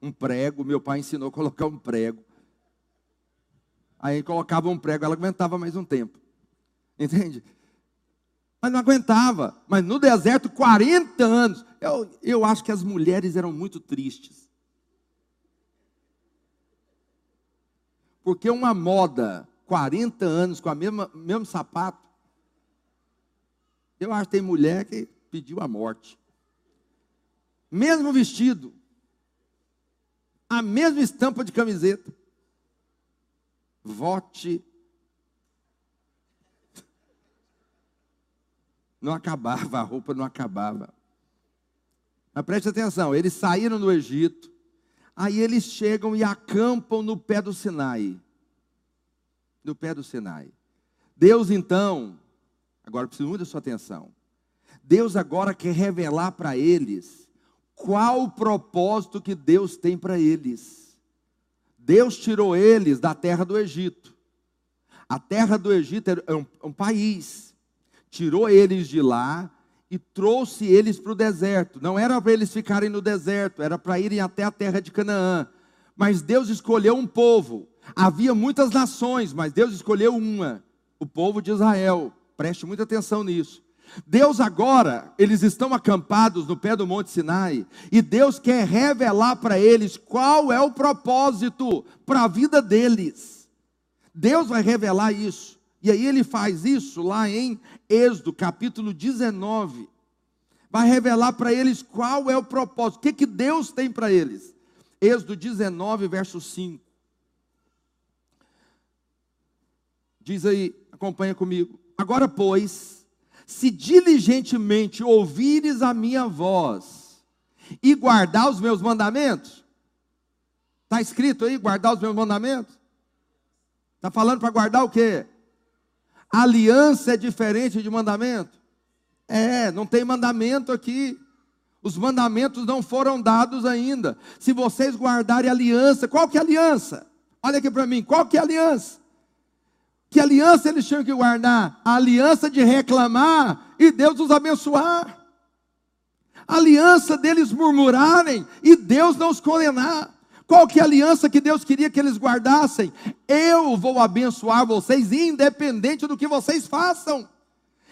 Speaker 1: um prego. Meu pai ensinou a colocar um prego. Aí colocava um prego, ela aguentava mais um tempo. Entende? Mas não aguentava. Mas no deserto, 40 anos. Eu, eu acho que as mulheres eram muito tristes. Porque uma moda 40 anos com a mesma mesmo sapato. Eu acho que tem mulher que pediu a morte. Mesmo vestido. A mesma estampa de camiseta. Vote. Não acabava, a roupa não acabava. Mas preste atenção, eles saíram do Egito, aí eles chegam e acampam no pé do Sinai no pé do Sinai. Deus então, agora preciso muito da sua atenção. Deus agora quer revelar para eles qual o propósito que Deus tem para eles. Deus tirou eles da terra do Egito. A terra do Egito é um, um país. Tirou eles de lá e trouxe eles para o deserto. Não era para eles ficarem no deserto, era para irem até a terra de Canaã. Mas Deus escolheu um povo Havia muitas nações, mas Deus escolheu uma, o povo de Israel. Preste muita atenção nisso. Deus agora, eles estão acampados no pé do Monte Sinai, e Deus quer revelar para eles qual é o propósito para a vida deles. Deus vai revelar isso. E aí ele faz isso lá em Êxodo, capítulo 19. Vai revelar para eles qual é o propósito, o que, que Deus tem para eles. Êxodo 19, verso 5. Diz aí, acompanha comigo. Agora, pois, se diligentemente ouvires a minha voz e guardar os meus mandamentos, está escrito aí, guardar os meus mandamentos? Está falando para guardar o quê? Aliança é diferente de mandamento? É, não tem mandamento aqui. Os mandamentos não foram dados ainda. Se vocês guardarem aliança, qual que é aliança? Olha aqui para mim, qual que é aliança? Que aliança eles tinham que guardar? A aliança de reclamar e Deus os abençoar. A aliança deles murmurarem e Deus não os condenar. Qual que é a aliança que Deus queria que eles guardassem? Eu vou abençoar vocês, independente do que vocês façam.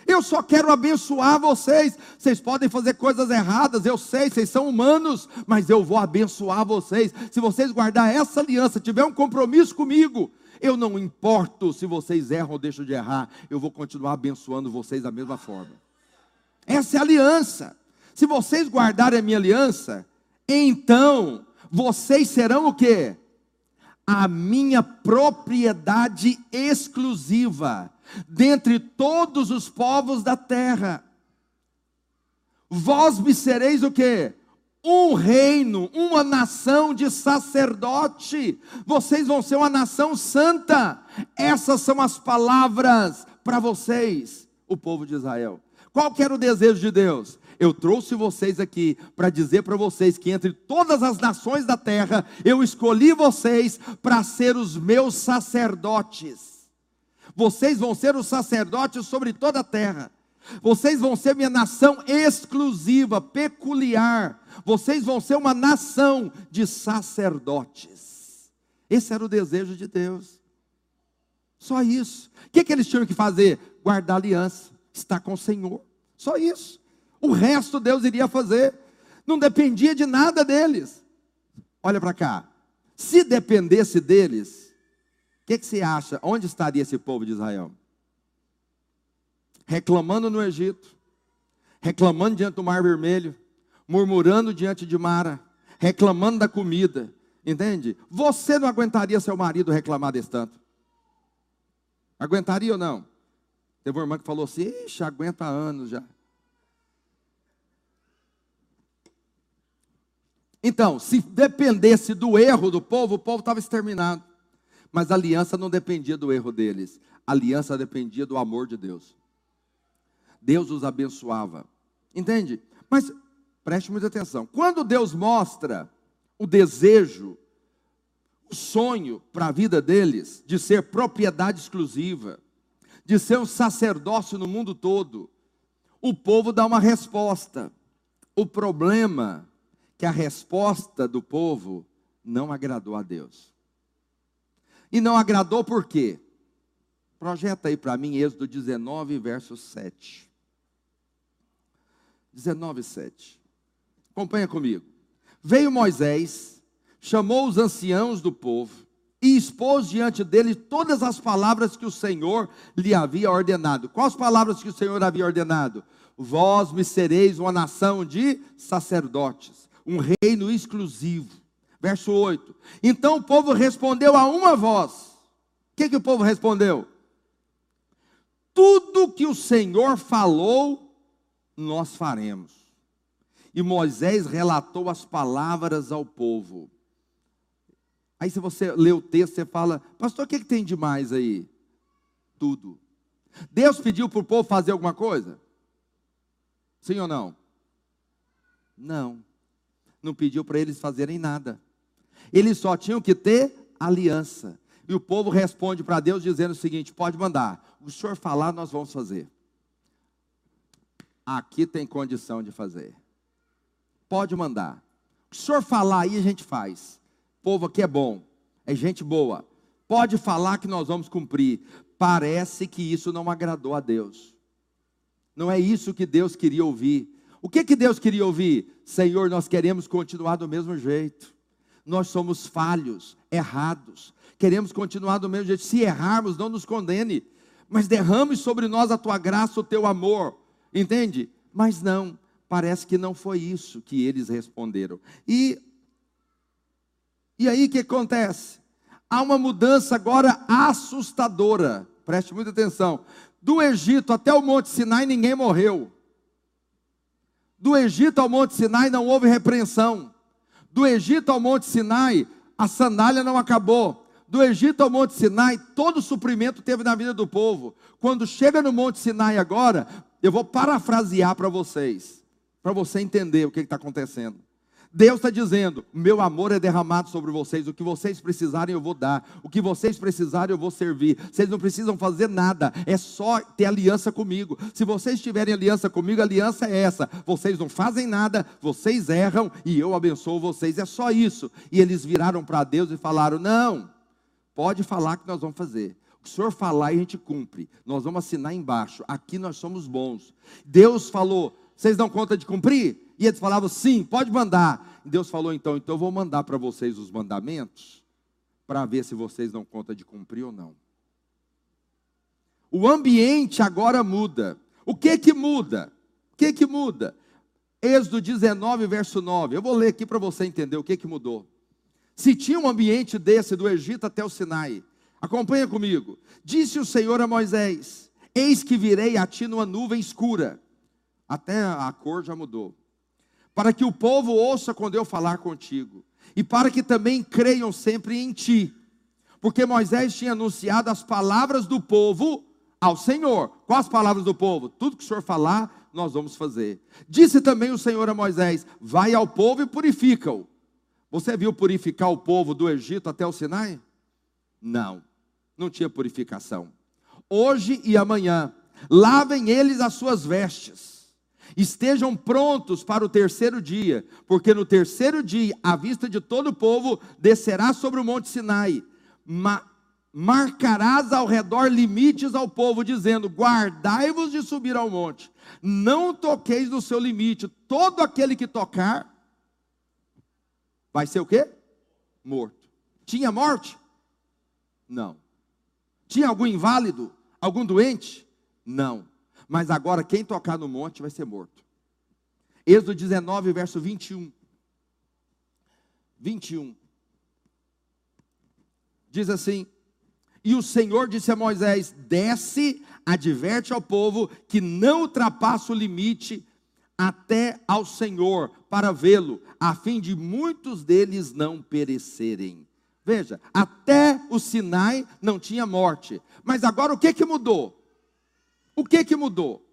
Speaker 1: Eu só quero abençoar vocês. Vocês podem fazer coisas erradas, eu sei, vocês são humanos, mas eu vou abençoar vocês. Se vocês guardar essa aliança, tiver um compromisso comigo, eu não importo se vocês erram ou deixam de errar, eu vou continuar abençoando vocês da mesma forma. Essa é a aliança. Se vocês guardarem a minha aliança, então vocês serão o quê? A minha propriedade exclusiva dentre todos os povos da terra. Vós me sereis o quê? um reino, uma nação de sacerdote. Vocês vão ser uma nação santa. Essas são as palavras para vocês, o povo de Israel. Qual que era o desejo de Deus? Eu trouxe vocês aqui para dizer para vocês que entre todas as nações da terra, eu escolhi vocês para ser os meus sacerdotes. Vocês vão ser os sacerdotes sobre toda a terra. Vocês vão ser minha nação exclusiva, peculiar. Vocês vão ser uma nação de sacerdotes. Esse era o desejo de Deus. Só isso. O que, que eles tinham que fazer? Guardar aliança, estar com o Senhor. Só isso. O resto Deus iria fazer. Não dependia de nada deles. Olha para cá. Se dependesse deles, o que, que você acha? Onde estaria esse povo de Israel? reclamando no Egito, reclamando diante do Mar Vermelho, murmurando diante de Mara, reclamando da comida, entende? Você não aguentaria seu marido reclamar desse tanto? Aguentaria ou não? Teve uma irmã que falou assim: Ixi, aguenta anos já. Então, se dependesse do erro do povo, o povo estava exterminado. Mas a aliança não dependia do erro deles, a aliança dependia do amor de Deus. Deus os abençoava. Entende? Mas preste muita atenção. Quando Deus mostra o desejo, o sonho para a vida deles de ser propriedade exclusiva, de ser um sacerdócio no mundo todo, o povo dá uma resposta. O problema que a resposta do povo não agradou a Deus. E não agradou por quê? Projeta aí para mim Êxodo 19, verso 7. 19, 7. Acompanha comigo. Veio Moisés, chamou os anciãos do povo e expôs diante dele todas as palavras que o Senhor lhe havia ordenado. Quais palavras que o Senhor havia ordenado? Vós me sereis uma nação de sacerdotes, um reino exclusivo. Verso 8. Então o povo respondeu a uma voz. O que, que o povo respondeu? Tudo que o Senhor falou, nós faremos. E Moisés relatou as palavras ao povo. Aí, se você lê o texto, você fala, pastor, o que, que tem de mais aí? Tudo. Deus pediu para o povo fazer alguma coisa? Sim ou não? Não. Não pediu para eles fazerem nada. Eles só tinham que ter aliança. E o povo responde para Deus dizendo o seguinte: pode mandar, o senhor falar, nós vamos fazer aqui tem condição de fazer. Pode mandar. O senhor falar aí, a gente faz. O povo aqui é bom, é gente boa. Pode falar que nós vamos cumprir. Parece que isso não agradou a Deus. Não é isso que Deus queria ouvir. O que que Deus queria ouvir? Senhor, nós queremos continuar do mesmo jeito. Nós somos falhos, errados. Queremos continuar do mesmo jeito. Se errarmos, não nos condene, mas derrame sobre nós a tua graça, o teu amor. Entende? Mas não, parece que não foi isso que eles responderam. E e aí o que acontece? Há uma mudança agora assustadora. Preste muita atenção. Do Egito até o Monte Sinai ninguém morreu. Do Egito ao Monte Sinai não houve repreensão. Do Egito ao Monte Sinai, a sandália não acabou. Do Egito ao Monte Sinai, todo o suprimento teve na vida do povo. Quando chega no Monte Sinai agora, eu vou parafrasear para vocês, para você entender o que está acontecendo. Deus está dizendo: meu amor é derramado sobre vocês, o que vocês precisarem eu vou dar, o que vocês precisarem eu vou servir. Vocês não precisam fazer nada, é só ter aliança comigo. Se vocês tiverem aliança comigo, a aliança é essa: vocês não fazem nada, vocês erram e eu abençoo vocês. É só isso. E eles viraram para Deus e falaram: não, pode falar que nós vamos fazer. O senhor falar e a gente cumpre. Nós vamos assinar embaixo. Aqui nós somos bons. Deus falou: vocês dão conta de cumprir? E eles falavam, sim, pode mandar. E Deus falou, então, então eu vou mandar para vocês os mandamentos, para ver se vocês dão conta de cumprir ou não. O ambiente agora muda. O que que muda? O que que muda? Êxodo 19, verso 9. Eu vou ler aqui para você entender o que que mudou. Se tinha um ambiente desse do Egito até o Sinai, acompanha comigo. Disse o Senhor a Moisés: Eis que virei a ti numa nuvem escura até a cor já mudou. Para que o povo ouça quando eu falar contigo, e para que também creiam sempre em ti. Porque Moisés tinha anunciado as palavras do povo ao Senhor. Quais as palavras do povo? Tudo que o Senhor falar, nós vamos fazer. Disse também o Senhor a Moisés: Vai ao povo e purifica-o. Você viu purificar o povo do Egito até o Sinai? Não, não tinha purificação. Hoje e amanhã, lavem eles as suas vestes Estejam prontos para o terceiro dia, porque no terceiro dia, à vista de todo o povo, descerá sobre o monte Sinai. Ma marcarás ao redor limites ao povo, dizendo: Guardai-vos de subir ao monte, não toqueis no seu limite. Todo aquele que tocar vai ser o quê? Morto. Tinha morte? Não. Tinha algum inválido? Algum doente? Não mas agora quem tocar no monte vai ser morto. Êxodo 19, verso 21. 21. Diz assim: E o Senhor disse a Moisés: Desce, adverte ao povo que não ultrapasse o limite até ao Senhor para vê-lo, a fim de muitos deles não perecerem. Veja, até o Sinai não tinha morte, mas agora o que que mudou? O que que mudou?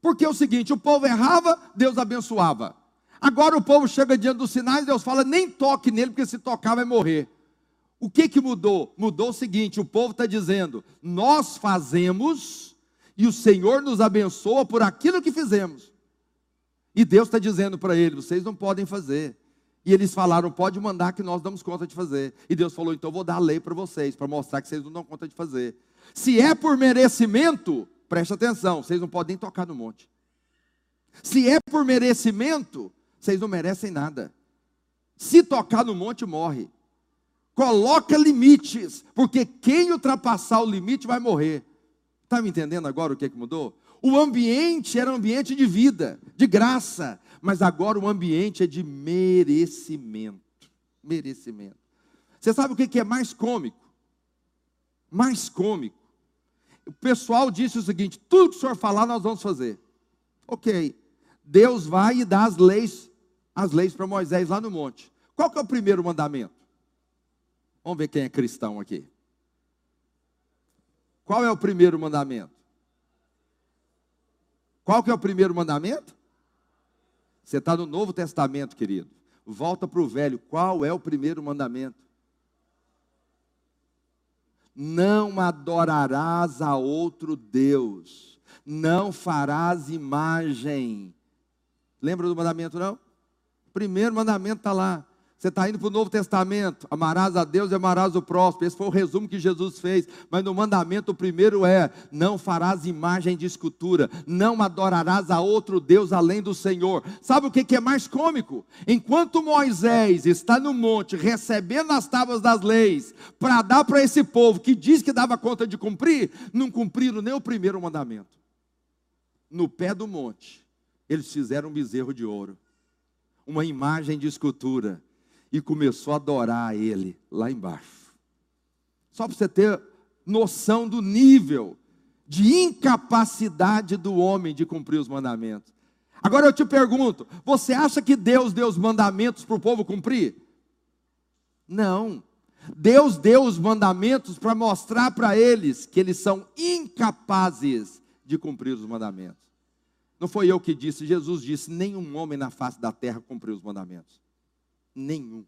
Speaker 1: Porque é o seguinte, o povo errava, Deus abençoava. Agora o povo chega diante dos sinais, Deus fala, nem toque nele, porque se tocar vai morrer. O que que mudou? Mudou o seguinte, o povo está dizendo, nós fazemos e o Senhor nos abençoa por aquilo que fizemos. E Deus está dizendo para eles, vocês não podem fazer. E eles falaram, pode mandar que nós damos conta de fazer. E Deus falou, então vou dar a lei para vocês, para mostrar que vocês não dão conta de fazer. Se é por merecimento, Presta atenção, vocês não podem tocar no monte. Se é por merecimento, vocês não merecem nada. Se tocar no monte, morre. Coloca limites, porque quem ultrapassar o limite vai morrer. Está me entendendo agora o que, é que mudou? O ambiente era um ambiente de vida, de graça, mas agora o ambiente é de merecimento. Merecimento. Você sabe o que é mais cômico? Mais cômico o pessoal disse o seguinte: tudo que o senhor falar, nós vamos fazer. Ok. Deus vai e dá as leis, as leis para Moisés lá no monte. Qual que é o primeiro mandamento? Vamos ver quem é cristão aqui. Qual é o primeiro mandamento? Qual que é o primeiro mandamento? Você está no Novo Testamento, querido. Volta para o velho. Qual é o primeiro mandamento? Não adorarás a outro Deus, não farás imagem. Lembra do mandamento, não? Primeiro mandamento está lá. Você está indo para o Novo Testamento, amarás a Deus e amarás o próximo. Esse foi o resumo que Jesus fez. Mas no mandamento, o primeiro é: não farás imagem de escultura, não adorarás a outro Deus além do Senhor. Sabe o que é mais cômico? Enquanto Moisés está no monte recebendo as tábuas das leis para dar para esse povo que diz que dava conta de cumprir, não cumpriram nem o primeiro mandamento. No pé do monte, eles fizeram um bezerro de ouro, uma imagem de escultura e começou a adorar a ele lá embaixo. Só para você ter noção do nível de incapacidade do homem de cumprir os mandamentos. Agora eu te pergunto: você acha que Deus deu os mandamentos para o povo cumprir? Não. Deus deu os mandamentos para mostrar para eles que eles são incapazes de cumprir os mandamentos. Não foi eu que disse, Jesus disse: nenhum homem na face da terra cumpriu os mandamentos nenhum.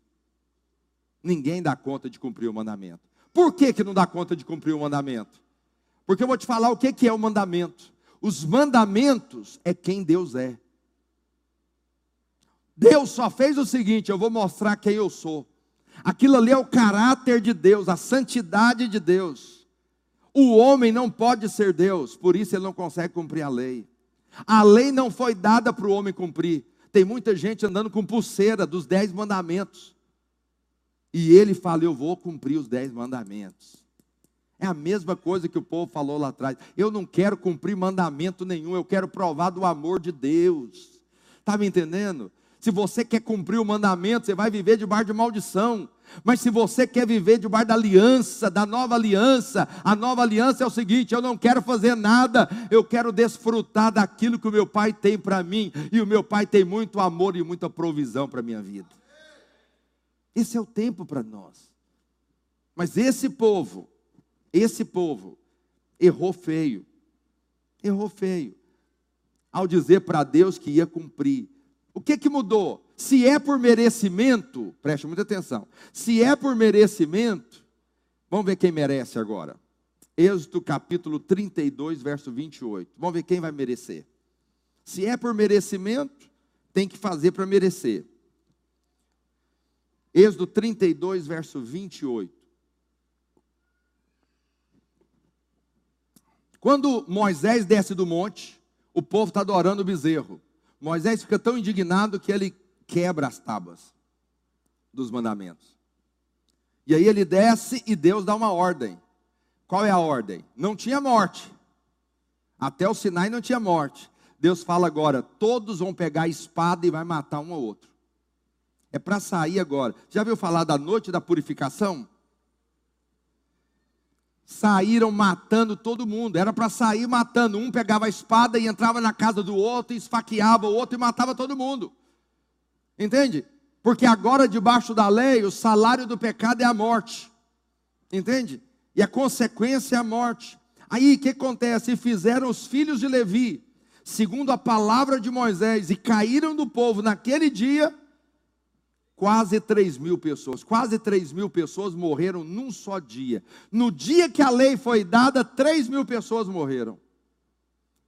Speaker 1: Ninguém dá conta de cumprir o mandamento. Por que, que não dá conta de cumprir o mandamento? Porque eu vou te falar o que, que é o mandamento. Os mandamentos é quem Deus é. Deus só fez o seguinte: eu vou mostrar quem eu sou. Aquilo ali é o caráter de Deus, a santidade de Deus. O homem não pode ser Deus, por isso ele não consegue cumprir a lei. A lei não foi dada para o homem cumprir, tem muita gente andando com pulseira dos dez mandamentos. E ele fala: Eu vou cumprir os dez mandamentos. É a mesma coisa que o povo falou lá atrás. Eu não quero cumprir mandamento nenhum, eu quero provar do amor de Deus. Está me entendendo? Se você quer cumprir o mandamento, você vai viver debaixo de maldição. Mas se você quer viver debaixo da aliança, da nova aliança, a nova aliança é o seguinte: eu não quero fazer nada, eu quero desfrutar daquilo que o meu pai tem para mim, e o meu pai tem muito amor e muita provisão para a minha vida. Esse é o tempo para nós. Mas esse povo, esse povo, errou feio, errou feio, ao dizer para Deus que ia cumprir. O que que mudou? Se é por merecimento, preste muita atenção. Se é por merecimento, vamos ver quem merece agora. Êxodo capítulo 32, verso 28. Vamos ver quem vai merecer. Se é por merecimento, tem que fazer para merecer. Êxodo 32, verso 28. Quando Moisés desce do monte, o povo está adorando o bezerro. Moisés fica tão indignado que ele quebra as tábuas dos mandamentos. E aí ele desce e Deus dá uma ordem. Qual é a ordem? Não tinha morte. Até o Sinai não tinha morte. Deus fala agora: todos vão pegar a espada e vai matar um ao outro. É para sair agora. Já viu falar da noite da purificação? Saíram matando todo mundo. Era para sair matando. Um pegava a espada e entrava na casa do outro, e esfaqueava o outro e matava todo mundo. Entende? Porque agora, debaixo da lei, o salário do pecado é a morte. Entende? E a consequência é a morte. Aí o que acontece? Fizeram os filhos de Levi, segundo a palavra de Moisés, e caíram do povo naquele dia, quase 3 mil pessoas. Quase 3 mil pessoas morreram num só dia. No dia que a lei foi dada, 3 mil pessoas morreram.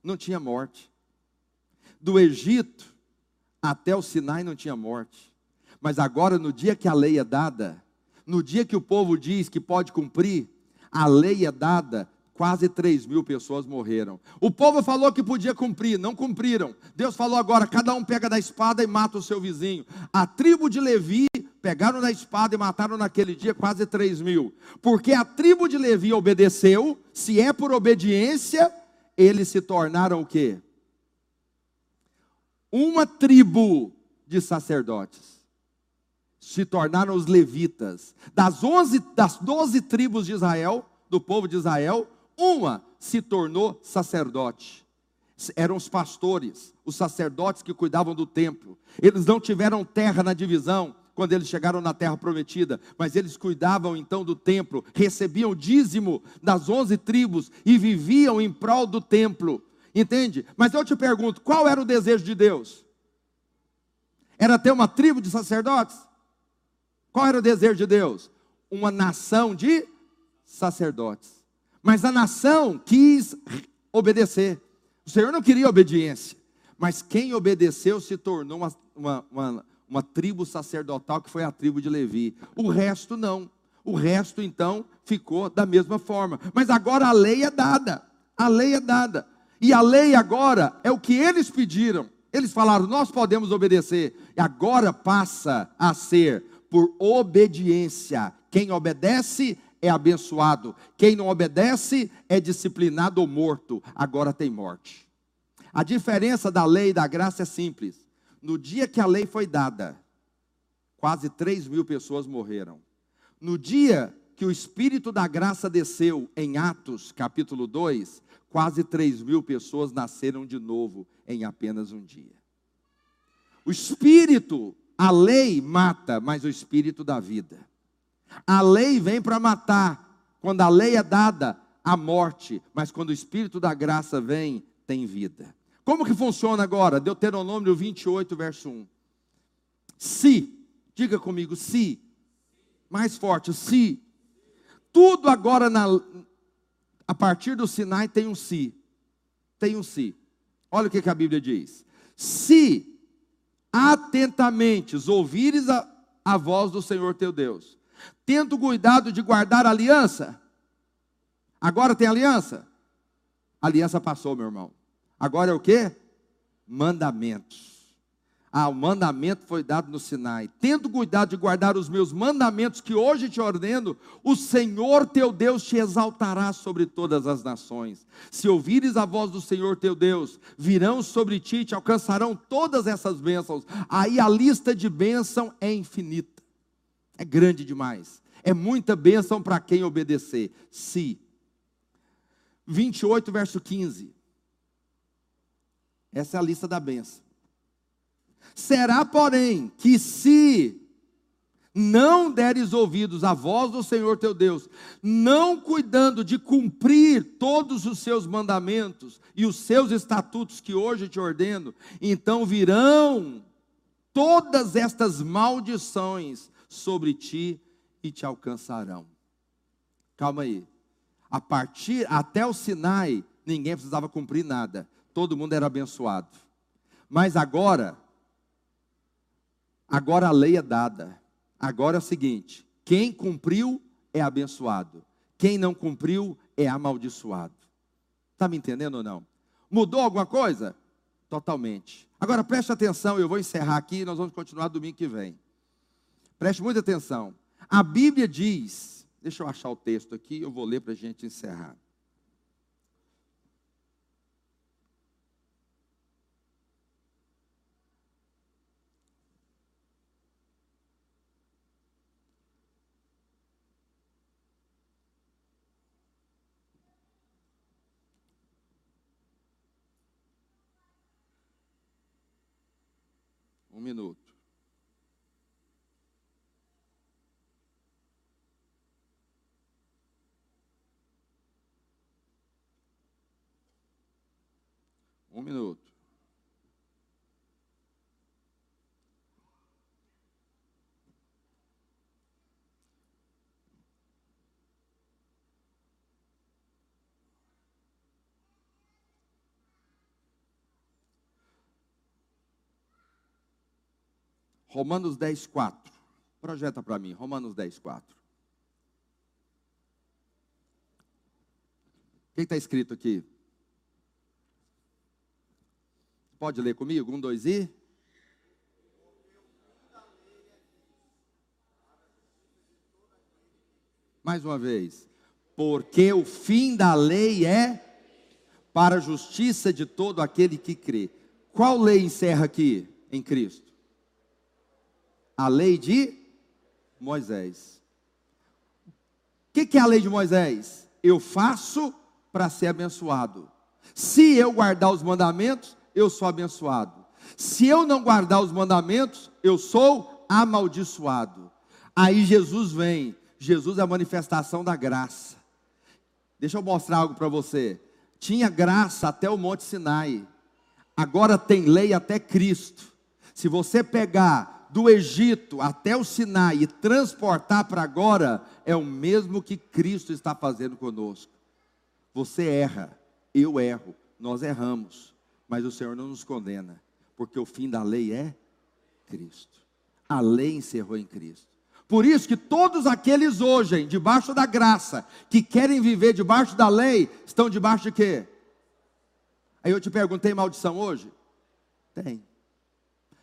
Speaker 1: Não tinha morte. Do Egito, até o Sinai não tinha morte. Mas agora, no dia que a lei é dada, no dia que o povo diz que pode cumprir, a lei é dada, quase 3 mil pessoas morreram. O povo falou que podia cumprir, não cumpriram. Deus falou agora: cada um pega da espada e mata o seu vizinho. A tribo de Levi pegaram da espada e mataram naquele dia quase 3 mil. Porque a tribo de Levi obedeceu, se é por obediência, eles se tornaram o quê? Uma tribo de sacerdotes. Se tornaram os levitas. Das, onze, das doze tribos de Israel, do povo de Israel, uma se tornou sacerdote. Eram os pastores, os sacerdotes que cuidavam do templo. Eles não tiveram terra na divisão quando eles chegaram na terra prometida, mas eles cuidavam então do templo, recebiam dízimo das onze tribos e viviam em prol do templo. Entende? Mas eu te pergunto, qual era o desejo de Deus? Era ter uma tribo de sacerdotes? Qual era o desejo de Deus? Uma nação de sacerdotes. Mas a nação quis obedecer. O Senhor não queria obediência. Mas quem obedeceu se tornou uma, uma, uma, uma tribo sacerdotal que foi a tribo de Levi. O resto não. O resto então ficou da mesma forma. Mas agora a lei é dada. A lei é dada. E a lei agora é o que eles pediram. Eles falaram: "Nós podemos obedecer". E agora passa a ser por obediência. Quem obedece é abençoado. Quem não obedece é disciplinado ou morto. Agora tem morte. A diferença da lei e da graça é simples. No dia que a lei foi dada, quase 3 mil pessoas morreram. No dia que o Espírito da graça desceu, em Atos capítulo 2, quase 3 mil pessoas nasceram de novo em apenas um dia. O Espírito, a lei mata, mas o Espírito dá vida. A lei vem para matar. Quando a lei é dada, a morte, mas quando o Espírito da graça vem, tem vida. Como que funciona agora? Deuteronômio 28, verso 1. Se, diga comigo, se, mais forte, se, tudo agora na, a partir do Sinai tem um se, tem um se. Olha o que, que a Bíblia diz. Se atentamente ouvires a, a voz do Senhor teu Deus, tendo cuidado de guardar a aliança, agora tem aliança? A aliança passou, meu irmão. Agora é o que? Mandamentos. Ah, o mandamento foi dado no Sinai. Tendo cuidado de guardar os meus mandamentos que hoje te ordeno, o Senhor teu Deus te exaltará sobre todas as nações. Se ouvires a voz do Senhor teu Deus, virão sobre ti e te alcançarão todas essas bênçãos. Aí a lista de bênção é infinita. É grande demais. É muita bênção para quem obedecer. Se 28 verso 15. Essa é a lista da benção. Será, porém, que se não deres ouvidos à voz do Senhor teu Deus, não cuidando de cumprir todos os seus mandamentos e os seus estatutos que hoje te ordeno, então virão todas estas maldições sobre ti e te alcançarão. Calma aí. A partir até o Sinai, ninguém precisava cumprir nada todo mundo era abençoado. Mas agora, agora a lei é dada. Agora é o seguinte: quem cumpriu é abençoado, quem não cumpriu é amaldiçoado. Está me entendendo ou não? Mudou alguma coisa? Totalmente. Agora preste atenção, eu vou encerrar aqui e nós vamos continuar domingo que vem. Preste muita atenção. A Bíblia diz, deixa eu achar o texto aqui, eu vou ler para a gente encerrar. Um minuto. Um minuto. Romanos 10, 4. Projeta para mim, Romanos 10, 4. O que está escrito aqui? Pode ler comigo? Um, dois e. Mais uma vez. Porque o fim da lei é para a justiça de todo aquele que crê. Qual lei encerra aqui em Cristo? A lei de Moisés. O que, que é a lei de Moisés? Eu faço para ser abençoado. Se eu guardar os mandamentos, eu sou abençoado. Se eu não guardar os mandamentos, eu sou amaldiçoado. Aí Jesus vem. Jesus é a manifestação da graça. Deixa eu mostrar algo para você. Tinha graça até o Monte Sinai. Agora tem lei até Cristo. Se você pegar do Egito até o Sinai e transportar para agora, é o mesmo que Cristo está fazendo conosco. Você erra, eu erro, nós erramos, mas o Senhor não nos condena, porque o fim da lei é Cristo. A lei encerrou em Cristo. Por isso que todos aqueles hoje, debaixo da graça, que querem viver debaixo da lei, estão debaixo de quê? Aí eu te pergunto, tem maldição hoje? Tem.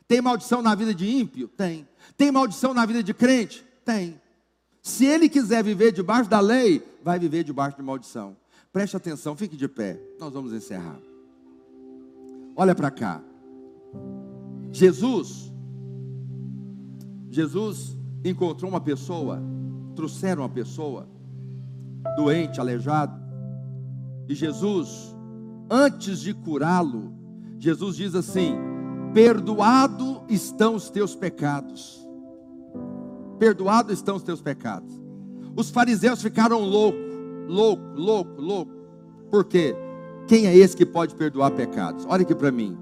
Speaker 1: Tem maldição na vida de ímpio? Tem. Tem maldição na vida de crente? Tem. Se ele quiser viver debaixo da lei, vai viver debaixo de maldição. Preste atenção, fique de pé. Nós vamos encerrar. Olha para cá. Jesus, Jesus encontrou uma pessoa, trouxeram uma pessoa doente, aleijado, e Jesus, antes de curá-lo, Jesus diz assim: Perdoado estão os teus pecados. Perdoado estão os teus pecados. Os fariseus ficaram loucos, louco, louco, louco. Por quê? Quem é esse que pode perdoar pecados? Olha aqui para mim.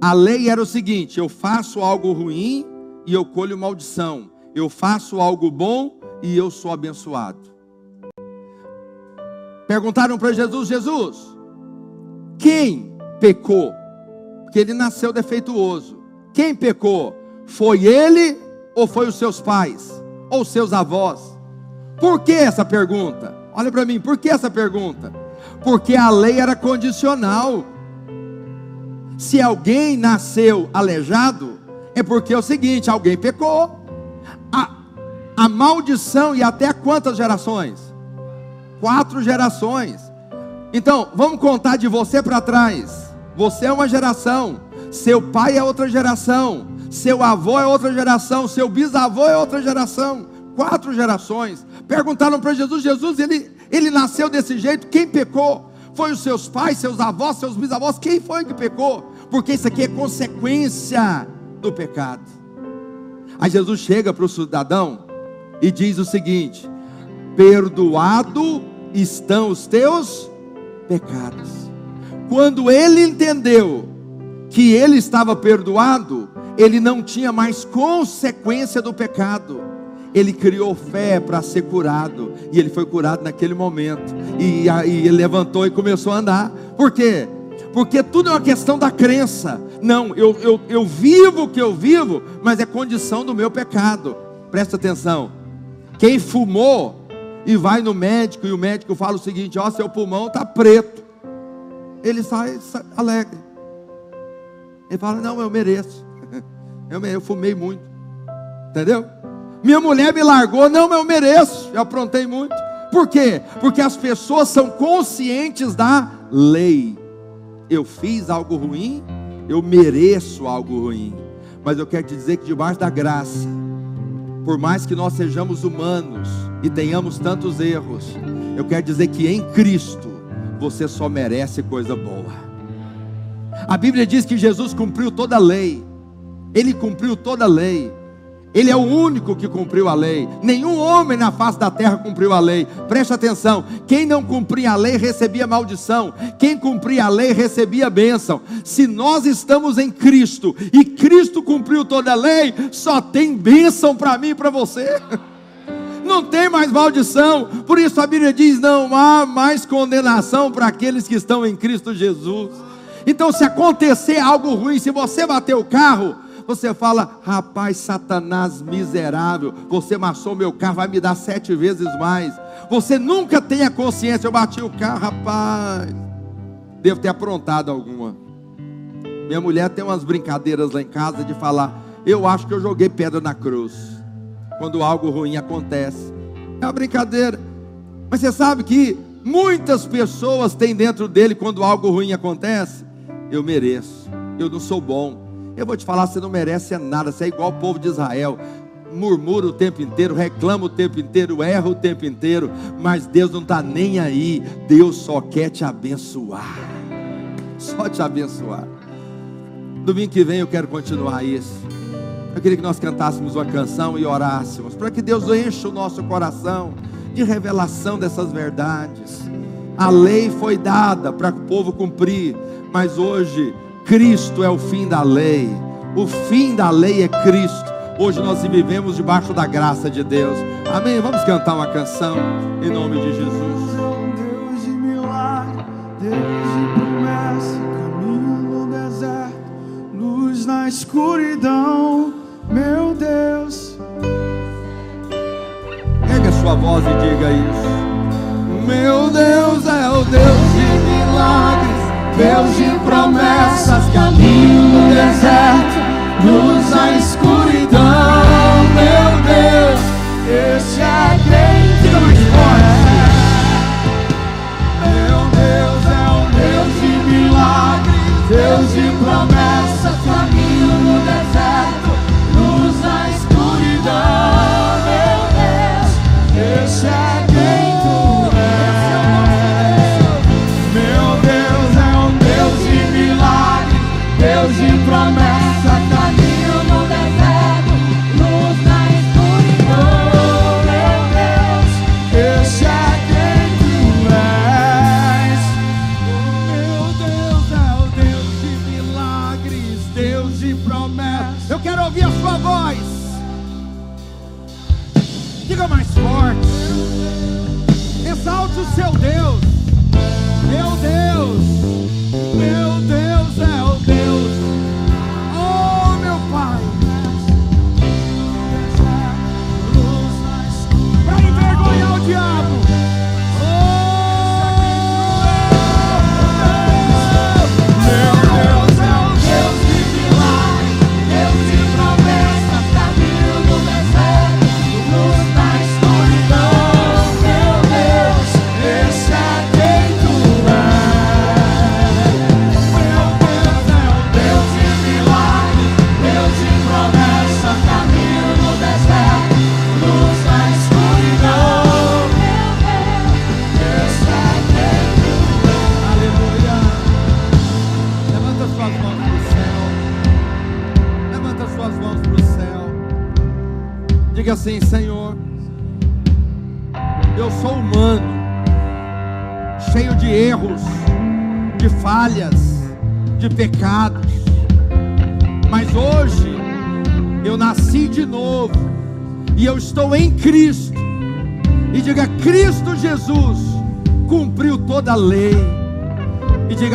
Speaker 1: A lei era o seguinte: eu faço algo ruim e eu colho maldição. Eu faço algo bom e eu sou abençoado. Perguntaram para Jesus: Jesus, quem pecou? Porque ele nasceu defeituoso. Quem pecou? Foi ele ou foi os seus pais? Ou seus avós? Por que essa pergunta? Olha para mim, por que essa pergunta? Porque a lei era condicional. Se alguém nasceu aleijado, é porque é o seguinte: alguém pecou. A, a maldição e até quantas gerações? Quatro gerações. Então, vamos contar de você para trás. Você é uma geração, seu pai é outra geração, seu avô é outra geração, seu bisavô é outra geração, quatro gerações. Perguntaram para Jesus: Jesus, ele, ele nasceu desse jeito, quem pecou? Foi os seus pais, seus avós, seus bisavós? Quem foi que pecou? Porque isso aqui é consequência do pecado. Aí Jesus chega para o cidadão e diz o seguinte: Perdoado estão os teus pecados. Quando ele entendeu que ele estava perdoado, ele não tinha mais consequência do pecado. Ele criou fé para ser curado, e ele foi curado naquele momento. E aí ele levantou e começou a andar. Por quê? Porque tudo é uma questão da crença. Não, eu, eu, eu vivo o que eu vivo, mas é condição do meu pecado. Presta atenção. Quem fumou e vai no médico, e o médico fala o seguinte: Ó, seu pulmão está preto. Ele sai, sai alegre. Ele fala: Não, eu mereço. Eu, eu fumei muito. Entendeu? Minha mulher me largou. Não, eu mereço. Eu aprontei muito. Por quê? Porque as pessoas são conscientes da lei. Eu fiz algo ruim, eu mereço algo ruim. Mas eu quero te dizer que debaixo da graça, por mais que nós sejamos humanos e tenhamos tantos erros, eu quero dizer que em Cristo você só merece coisa boa. A Bíblia diz que Jesus cumpriu toda a lei. Ele cumpriu toda a lei. Ele é o único que cumpriu a lei. Nenhum homem na face da terra cumpriu a lei. Preste atenção: quem não cumpria a lei recebia maldição, quem cumpria a lei recebia bênção. Se nós estamos em Cristo e Cristo cumpriu toda a lei, só tem bênção para mim e para você. Não tem mais maldição. Por isso a Bíblia diz: não há mais condenação para aqueles que estão em Cristo Jesus. Então, se acontecer algo ruim, se você bater o carro, você fala, rapaz, Satanás miserável, você amassou meu carro, vai me dar sete vezes mais. Você nunca tem a consciência, eu bati o carro, rapaz. Devo ter aprontado alguma. Minha mulher tem umas brincadeiras lá em casa de falar, eu acho que eu joguei pedra na cruz. Quando algo ruim acontece. É uma brincadeira. Mas você sabe que muitas pessoas têm dentro dele quando algo ruim acontece. Eu mereço. Eu não sou bom eu vou te falar, você não merece nada, você é igual o povo de Israel. Murmura o tempo inteiro, reclama o tempo inteiro, erra o tempo inteiro, mas Deus não está nem aí, Deus só quer te abençoar, só te abençoar. Domingo que vem eu quero continuar isso. Eu queria que nós cantássemos uma canção e orássemos, para que Deus encha o nosso coração de revelação dessas verdades. A lei foi dada para o povo cumprir, mas hoje Cristo é o fim da lei. O fim da lei é Cristo. Hoje nós vivemos debaixo da graça de Deus. Amém? Vamos cantar uma canção em nome de Jesus.
Speaker 2: Deus de milagre, Deus de caminho no deserto, luz na escuridão.
Speaker 1: Meu Deus,
Speaker 3: Ergue a sua voz e diga isso. Meu Deus é o Deus de milagres, Deus de promessas, caminho no deserto, luz na escuridão. Meu Deus,
Speaker 1: esse é quem
Speaker 3: mais forte.
Speaker 1: Meu Deus é o Deus de milagres, Deus de promessas,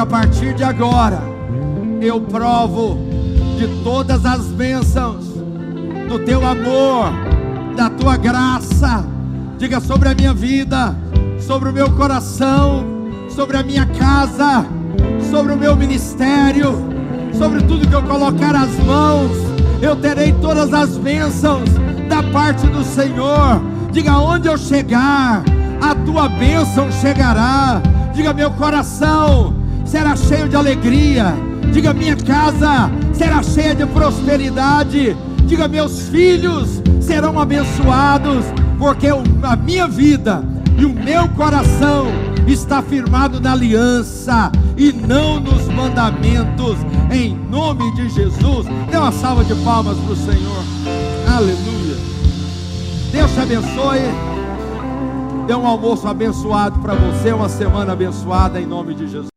Speaker 3: partir de agora, eu provo de todas as bênçãos do teu amor, da tua graça. Diga sobre a minha vida, sobre o meu coração, sobre a minha casa, sobre o meu ministério, sobre tudo que eu colocar as mãos. Eu terei todas as bênçãos da parte do Senhor. Diga onde eu chegar, a tua bênção chegará. Diga meu coração será cheio de alegria. Diga minha casa será cheia de prosperidade. Diga meus filhos serão abençoados, porque a minha vida e o meu coração está firmado na aliança e não nos mandamentos. Em nome de Jesus, dê uma salva de palmas para o Senhor. Aleluia. Deus te abençoe. Dê um almoço abençoado para você, uma semana abençoada em nome de Jesus.